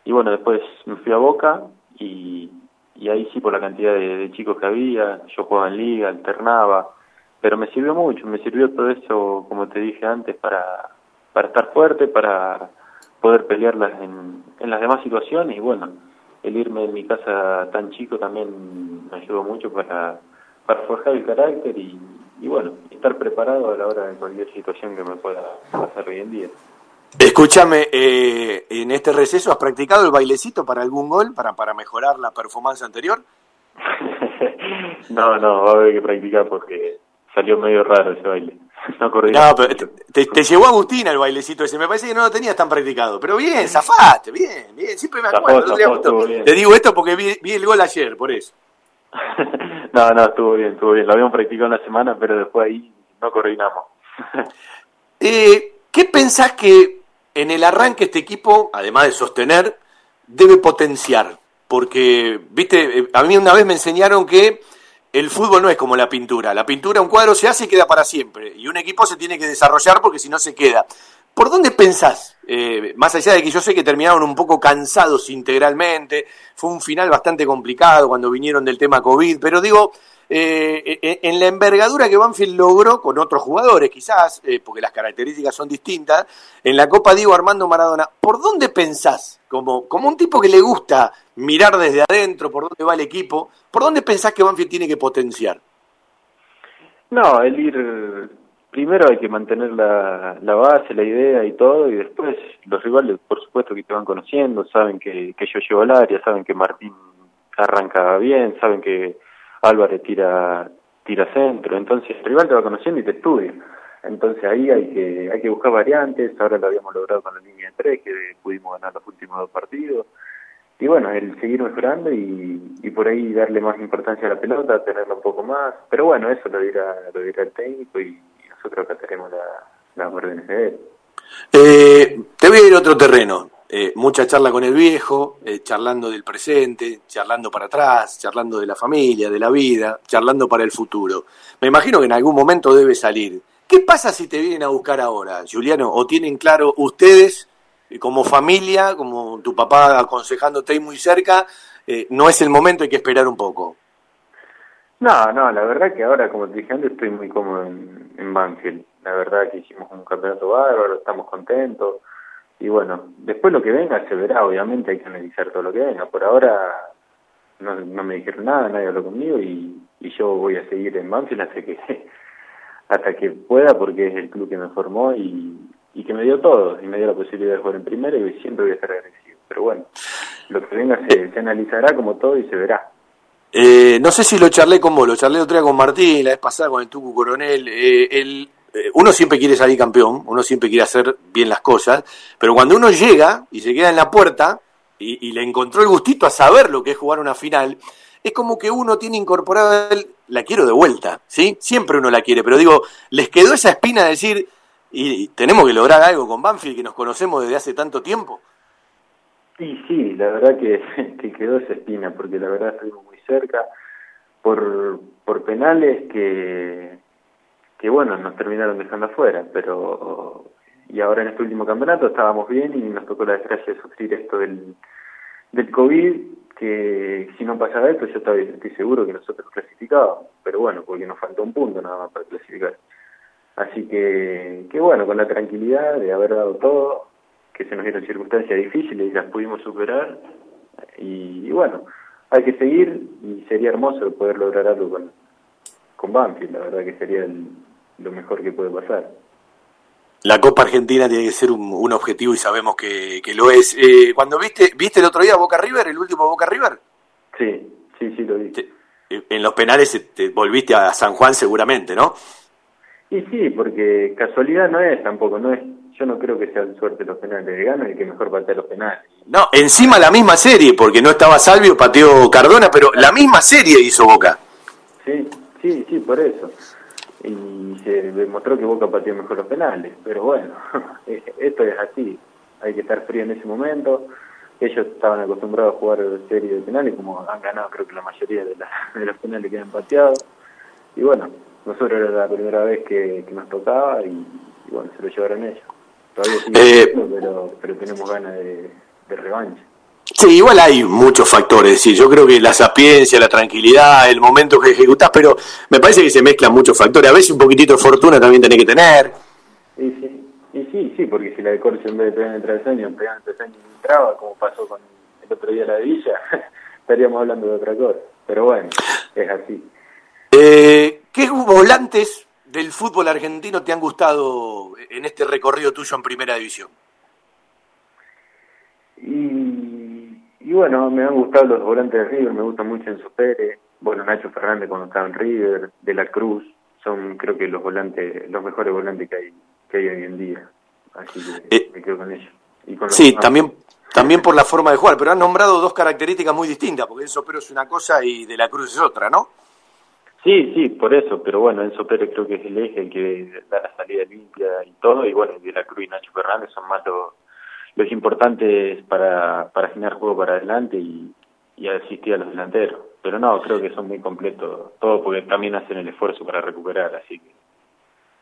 y bueno, después me fui a Boca y, y ahí sí por la cantidad de, de chicos que había, yo jugaba en liga, alternaba, pero me sirvió mucho, me sirvió todo eso, como te dije antes, para, para estar fuerte, para poder pelearlas en, en las demás situaciones y bueno, el irme de mi casa tan chico también me ayudó mucho para, para forjar el carácter y, y bueno, estar preparado a la hora de cualquier situación que me pueda pasar hoy en día. Escúchame, eh, en este receso has practicado el bailecito para algún gol, para, para mejorar la performance anterior. [LAUGHS] no, no, va a haber que practicar porque salió medio raro ese baile. [LAUGHS] No, no pero te, te, te, llevó Agustina el bailecito ese. Me parece que no lo tenías tan practicado. Pero bien, zafaste, bien, bien. Siempre me acuerdo. Zafó, zafó, te digo esto porque vi, vi, el gol ayer, por eso. [LAUGHS] no, no, estuvo bien, estuvo bien. Lo habíamos practicado una semana, pero después ahí no coordinamos. [LAUGHS] eh, ¿Qué pensás que en el arranque este equipo, además de sostener, debe potenciar? Porque, viste, a mí una vez me enseñaron que el fútbol no es como la pintura. La pintura, un cuadro se hace y queda para siempre. Y un equipo se tiene que desarrollar porque si no se queda. ¿Por dónde pensás? Eh, más allá de que yo sé que terminaron un poco cansados integralmente, fue un final bastante complicado cuando vinieron del tema COVID, pero digo, eh, en la envergadura que Banfield logró con otros jugadores, quizás, eh, porque las características son distintas, en la Copa Diego Armando Maradona, ¿por dónde pensás, como, como un tipo que le gusta mirar desde adentro por dónde va el equipo, ¿por dónde pensás que Banfield tiene que potenciar? No, el ir, primero hay que mantener la, la base, la idea y todo, y después los rivales, por supuesto, que te van conociendo, saben que, que yo llevo al área, saben que Martín arranca bien, saben que Álvarez tira tira centro, entonces el rival te va conociendo y te estudia. Entonces ahí hay que hay que buscar variantes, ahora lo habíamos logrado con la línea de tres, que pudimos ganar los últimos dos partidos. Y bueno, el seguir mejorando y, por ahí darle más importancia a la pelota, tenerla un poco más. Pero bueno, eso lo dirá, lo dirá el técnico y, nosotros acá tenemos la, las órdenes de él. Eh, te voy a ir otro terreno. Eh, mucha charla con el viejo, eh, charlando del presente, charlando para atrás, charlando de la familia, de la vida, charlando para el futuro. Me imagino que en algún momento debe salir. ¿Qué pasa si te vienen a buscar ahora, Juliano? ¿O tienen claro ustedes, eh, como familia, como tu papá aconsejándote ahí muy cerca, eh, no es el momento, hay que esperar un poco? No, no, la verdad que ahora, como te dije antes, estoy muy cómodo en, en Banfield. La verdad que hicimos un campeonato bárbaro, estamos contentos y bueno, después lo que venga se verá, obviamente hay que analizar todo lo que venga. Por ahora no, no me dijeron nada, nadie habló conmigo y, y yo voy a seguir en Banfield hasta que [LAUGHS] hasta que pueda porque es el club que me formó y, y que me dio todo y me dio la posibilidad de jugar en primera y siempre voy a estar agradecido. Pero bueno, lo que venga se, se analizará como todo y se verá. Eh, no sé si lo charlé con vos, lo charlé otra con Martín, la vez pasada con el Tucu Coronel. Eh, el, uno siempre quiere salir campeón, uno siempre quiere hacer bien las cosas, pero cuando uno llega y se queda en la puerta y, y le encontró el gustito a saber lo que es jugar una final, es como que uno tiene incorporado el, la quiero de vuelta, ¿sí? Siempre uno la quiere, pero digo, les quedó esa espina de decir, y, y tenemos que lograr algo con Banfield, que nos conocemos desde hace tanto tiempo. Sí, sí, la verdad que, [LAUGHS] que quedó esa espina, porque la verdad estuvimos muy cerca por, por penales que, que bueno, nos terminaron dejando afuera, pero y ahora en este último campeonato estábamos bien y nos tocó la desgracia de sufrir esto del, del COVID, que si no pasaba esto yo estaba, estoy seguro que nosotros clasificábamos, pero bueno, porque nos faltó un punto nada más para clasificar. Así que, que bueno, con la tranquilidad de haber dado todo, que se nos dieron circunstancias difíciles y las pudimos superar, y, bueno, hay que seguir y sería hermoso poder lograr algo con, con Banfield, la verdad que sería el, lo mejor que puede pasar. La Copa Argentina tiene que ser un, un objetivo y sabemos que, que lo es. Eh, cuando viste viste el otro día Boca River, el último Boca River. Sí, sí, sí lo vi. Te, en los penales te volviste a San Juan seguramente, ¿no? Y sí, porque casualidad no es tampoco, no es. Yo no creo que sea suerte los penales de gana el que mejor patea los penales. No, encima la misma serie, porque no estaba Salvio, pateó Cardona, pero la misma serie hizo Boca. Sí, sí, sí, por eso y se demostró que Boca pateó mejor los penales, pero bueno, [LAUGHS] esto es así, hay que estar frío en ese momento, ellos estaban acostumbrados a jugar serie de penales, como han ganado creo que la mayoría de, la, [LAUGHS] de los penales que han pateado, y bueno, nosotros era la primera vez que, que nos tocaba y, y, bueno, se lo llevaron ellos. Todavía sigue eh, pero, pero tenemos ganas de, de revancha. Sí, igual hay muchos factores. Sí, yo creo que la sapiencia, la tranquilidad, el momento que ejecutás, pero me parece que se mezclan muchos factores. A veces un poquitito de fortuna también tenés que tener. Y sí, y sí, sí, porque si la de Corcho en vez de pegar en el travesaño, pegar en el travesaño y entraba, como pasó con el otro día la de Villa, [LAUGHS] estaríamos hablando de otra cosa. Pero bueno, es así. Eh, ¿Qué volantes del fútbol argentino te han gustado en este recorrido tuyo en Primera División? Y bueno, me han gustado los volantes de River, me gusta mucho Enzo Pérez, bueno, Nacho Fernández cuando estaba en River, De la Cruz, son creo que los volantes, los mejores volantes que hay, que hay hoy en día. Así que Eh, me quedo con ellos. Y con Sí, demás. también, también por la forma de jugar, pero han nombrado dos características muy distintas, porque Enzo Pérez es una cosa y De la Cruz es otra, ¿no? Sí, sí, por eso, pero bueno, Enzo Pérez creo que es el eje, el que da la salida limpia y todo, y bueno, De la Cruz y Nacho Fernández son más los, los importantes para, para generar juego para adelante y, asistir a los delanteros. Pero no, creo que son muy completos, todo porque también hacen el esfuerzo para recuperar, así que...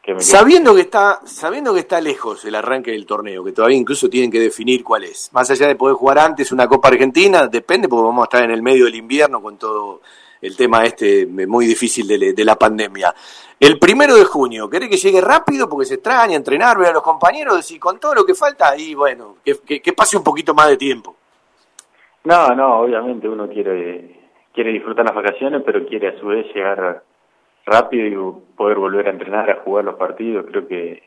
que me Sabiendo que está, sabiendo que está lejos el arranque del torneo, que todavía incluso tienen que definir cuál es. Más allá de poder jugar antes una Copa Argentina, depende porque vamos a estar en el medio del invierno con todo el tema este muy difícil de, de la pandemia. El primero de junio, ¿querés que llegue rápido porque se extraña entrenar, ver a los compañeros y con todo lo que falta, y bueno, que, que- que pase un poquito más de tiempo? No, no, obviamente uno quiere quiere disfrutar las vacaciones, pero quiere a su vez llegar rápido y poder volver a entrenar, a jugar los partidos. Creo que,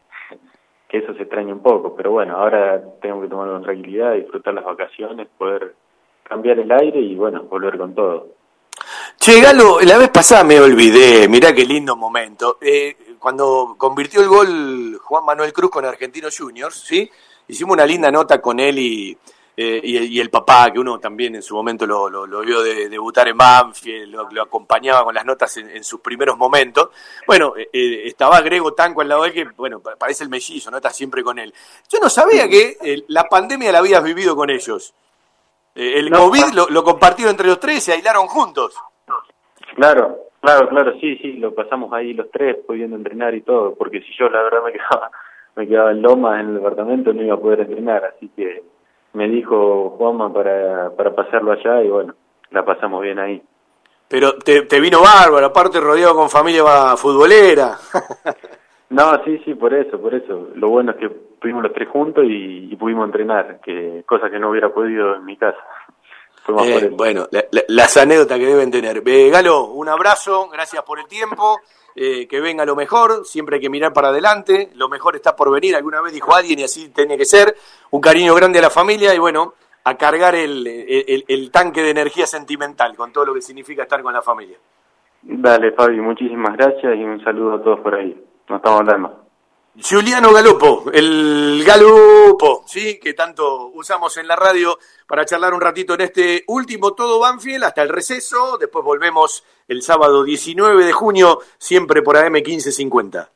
que eso se extraña un poco, pero bueno, ahora tengo que tomarlo con tranquilidad, disfrutar las vacaciones, poder cambiar el aire y bueno, volver con todo. Che, Galo, la vez pasada me olvidé, mirá qué lindo momento. Eh, cuando convirtió el gol Juan Manuel Cruz con Argentinos Juniors, ¿sí? Hicimos una linda nota con él y, eh, y, y el papá, que uno también en su momento lo, lo, lo vio de- debutar en Banfield, lo, lo acompañaba con las notas en, en sus primeros momentos. Bueno, eh, eh, estaba Grego Tanco al lado de él, que, bueno, pa- parece el mellizo, ¿no? Está siempre con él. Yo no sabía que eh, la pandemia la habías vivido con ellos. El No, COVID lo, lo compartieron entre los tres y se aislaron juntos. Claro, claro, claro, sí, sí, lo pasamos ahí los tres pudiendo entrenar y todo, porque si yo la verdad me [LAUGHS] quedaba, me quedaba en Lomas en el departamento no iba a poder entrenar, así que me dijo Juanma para, para pasarlo allá y bueno, la pasamos bien ahí. Pero te, te vino bárbaro, aparte rodeado con familia futbolera. [LAUGHS] No, sí, sí, por eso, por eso. Lo bueno es que fuimos los tres juntos y, y pudimos entrenar, que cosa que no hubiera podido en mi casa. Eh, por bueno, la- la- las anécdotas que deben tener. Eh, Galo, un abrazo, gracias por el tiempo, eh, que venga lo mejor, siempre hay que mirar para adelante, lo mejor está por venir, alguna vez dijo alguien y así tiene que ser, un cariño grande a la familia y bueno, a cargar el- el tanque de energía sentimental con todo lo que significa estar con la familia. Dale, Fabi, muchísimas gracias y un saludo a todos por ahí. Nos estamos hablando. Giuliano Galopo, el Galupo, ¿sí? Que tanto usamos en la radio para charlar un ratito en este último Todo Banfield hasta el receso. Después volvemos el sábado 19 de junio, siempre por AM 1550.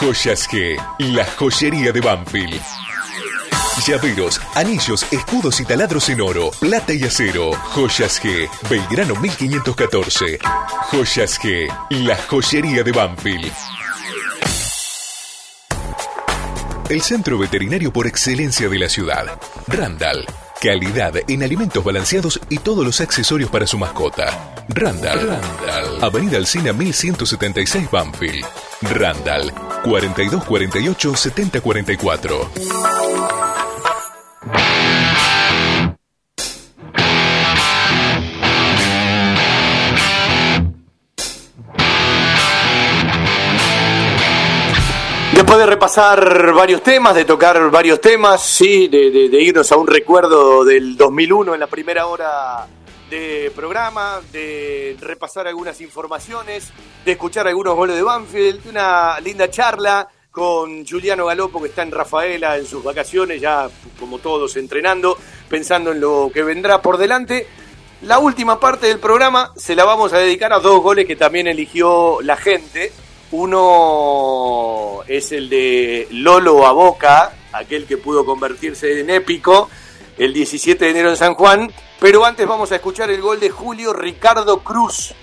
Joyas G, la joyería de Banfield. Llaveros, anillos, escudos y taladros en oro, plata y acero. Joyas G, Belgrano 1514. Joyas G, la joyería de Banfield. El centro veterinario por excelencia de la ciudad. Randall. Calidad en alimentos balanceados y todos los accesorios para su mascota. Randall. Randall. Avenida Alcina 1176 Banfield. Randall. 4248 7044. Después de repasar varios temas, de tocar varios temas, sí, de, de- irnos a un recuerdo del 2001 en la primera hora de programa, de repasar algunas informaciones, de escuchar algunos goles de Banfield, una linda charla con Juliano Galopo, que está en Rafaela en sus vacaciones, ya como todos entrenando, pensando en lo que vendrá por delante. La última parte del programa se la vamos a dedicar a dos goles que también eligió la gente. Uno es el de Lolo a Boca, aquel que pudo convertirse en épico el 17 de enero en San Juan. Pero antes vamos a escuchar el gol de Julio Ricardo Cruz.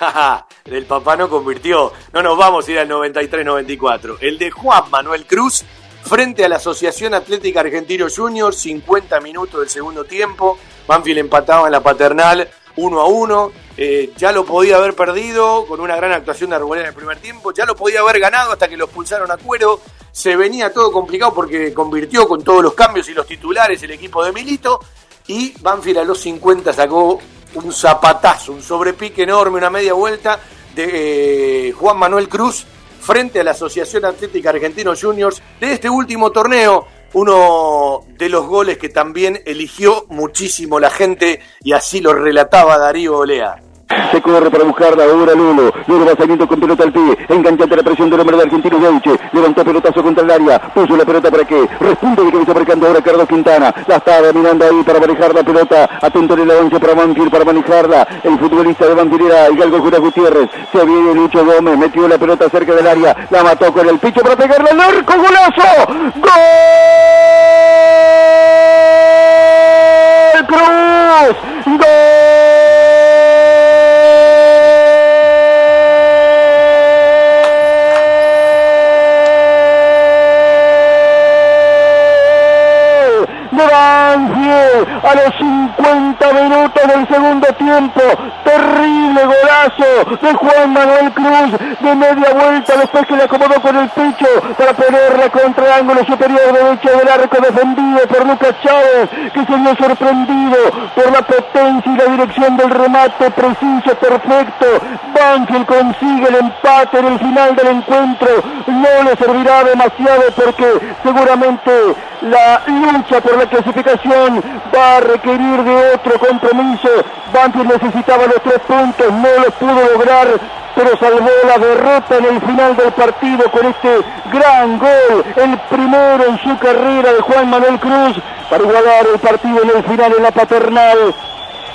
[LAUGHS] el papá no convirtió. No nos vamos a ir al 93-94. El de Juan Manuel Cruz frente a la Asociación Atlética Argentino Junior, 50 minutos del segundo tiempo. Banfield empataba en la paternal 1 a 1. Eh, ya lo podía haber perdido con una gran actuación de Arboleda en el primer tiempo. Ya lo podía haber ganado hasta que lo expulsaron a cuero. Se venía todo complicado porque convirtió con todos los cambios y los titulares el equipo de Milito. Y Banfield a los 50 sacó un zapatazo, un sobrepique enorme, una media vuelta de eh, Juan Manuel Cruz frente a la Asociación Atlética Argentino Juniors de este último torneo. Uno de los goles que también eligió muchísimo la gente y así lo relataba Darío Olea. Se corre para buscarla ahora Lulo. Lulo va saliendo con pelota al pie. Enganchante la presión del hombre de Argentino Gauche. Levantó pelotazo contra el área. Puso la pelota para qué. Responde de que está marcando ahora Carlos Quintana. La está dominando ahí para manejar la pelota. Atento en el avance para Banfield para manejarla. El futbolista de Banfield era Hidalgo Jura Gutiérrez. Se viene Lucho Gómez. Metió la pelota cerca del área. La mató con el picho para pegarle al arco. ¡Golazo! ¡Gol! Cruz. ¡Gol! 50 minutos del segundo tiempo. Terrible golazo de Juan Manuel Cruz de media vuelta después que le acomodó con el pecho para ponerla contra el ángulo superior derecho del arco defendido por Lucas Chávez que se vio sorprendido por la potencia y la dirección del remate preciso, perfecto. Banfield consigue el empate en el final del encuentro. No le servirá demasiado porque seguramente la lucha por la clasificación va a requerir de otro compromiso. Banfield necesitaba los tres puntos, no los pudo lograr, pero salvó la derrota en el final del partido con este gran gol, el primero en su carrera de Juan Manuel Cruz para igualar el partido en el final en la paternal.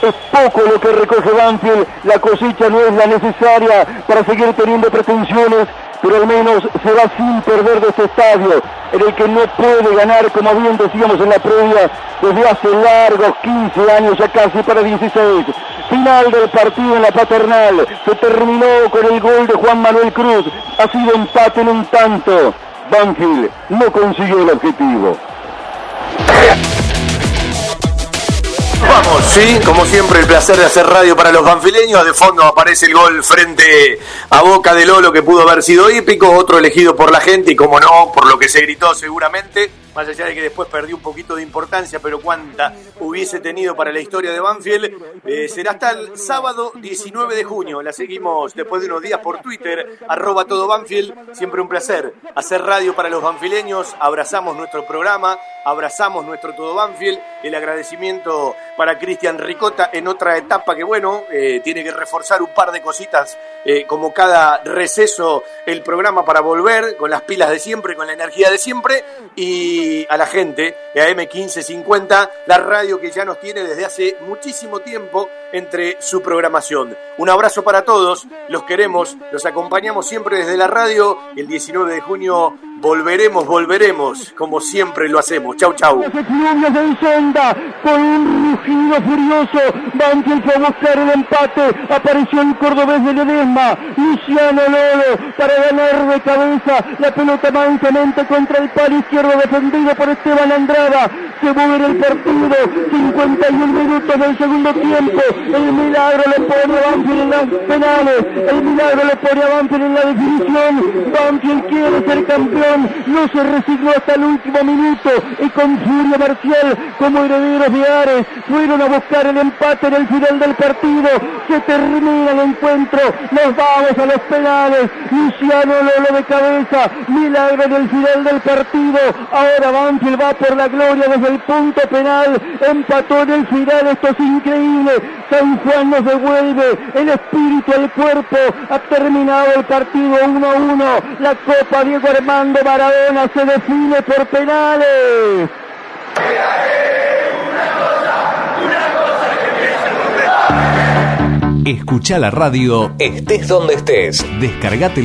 Es poco lo que recoge Banfield, la cosecha no es la necesaria para seguir teniendo pretensiones pero al menos se va sin perder de este estadio, en el que no puede ganar, como bien decíamos en la previa, desde hace largos 15 años, ya casi para 16. Final del partido en la paternal, se terminó con el gol de Juan Manuel Cruz, ha sido empate en un tanto. Banfield no consiguió el objetivo. Vamos, sí, como siempre el placer de hacer radio para los banfileños. De fondo aparece el gol frente a Boca de Lolo que pudo haber sido hípico, otro elegido por la gente y como no, por lo que se gritó seguramente más allá de que después perdió un poquito de importancia, pero cuánta hubiese tenido para la historia de Banfield. Eh, será hasta el sábado 19 de junio. La seguimos después de unos días por Twitter, arroba todo Banfield. Siempre un placer hacer radio para los banfileños. Abrazamos nuestro programa, abrazamos nuestro todo Banfield. El agradecimiento para Cristian Ricota en otra etapa que, bueno, eh, tiene que reforzar un par de cositas eh, como cada receso el programa para volver con las pilas de siempre, con la energía de siempre. Y a la gente de AM1550, la radio que ya nos tiene desde hace muchísimo tiempo entre su programación. Un abrazo para todos, los queremos, los acompañamos siempre desde la radio. El 19 de junio volveremos, volveremos, como siempre lo hacemos. Chau, chau. con un rugido furioso, Banfield fue a buscar el empate, apareció el cordobés de Ledesma, Luciano Lolo, para ganar de cabeza la pelota mansamente contra el palo izquierdo defendido por Esteban Andrada, se muere el partido, 51 minutos del segundo tiempo, el milagro le pone a Banfield en las penales. El milagro le pone a Banfield en la definición. Banfield quiere ser campeón. No se resignó hasta el último minuto. Y con furia marcial, como herederos de Ares, fueron a buscar el empate en el final del partido. Se termina el encuentro. Nos vamos a los penales. Luciano Lolo de cabeza. Milagro en el final del partido. Ahora Banfield va por la gloria desde el punto penal, empató en el final, esto es increíble. San Juan nos devuelve el espíritu al cuerpo, ha terminado el partido 1-1. La Copa Diego Armando Maradona se define por penales. Escucha la radio, estés donde estés. Descargate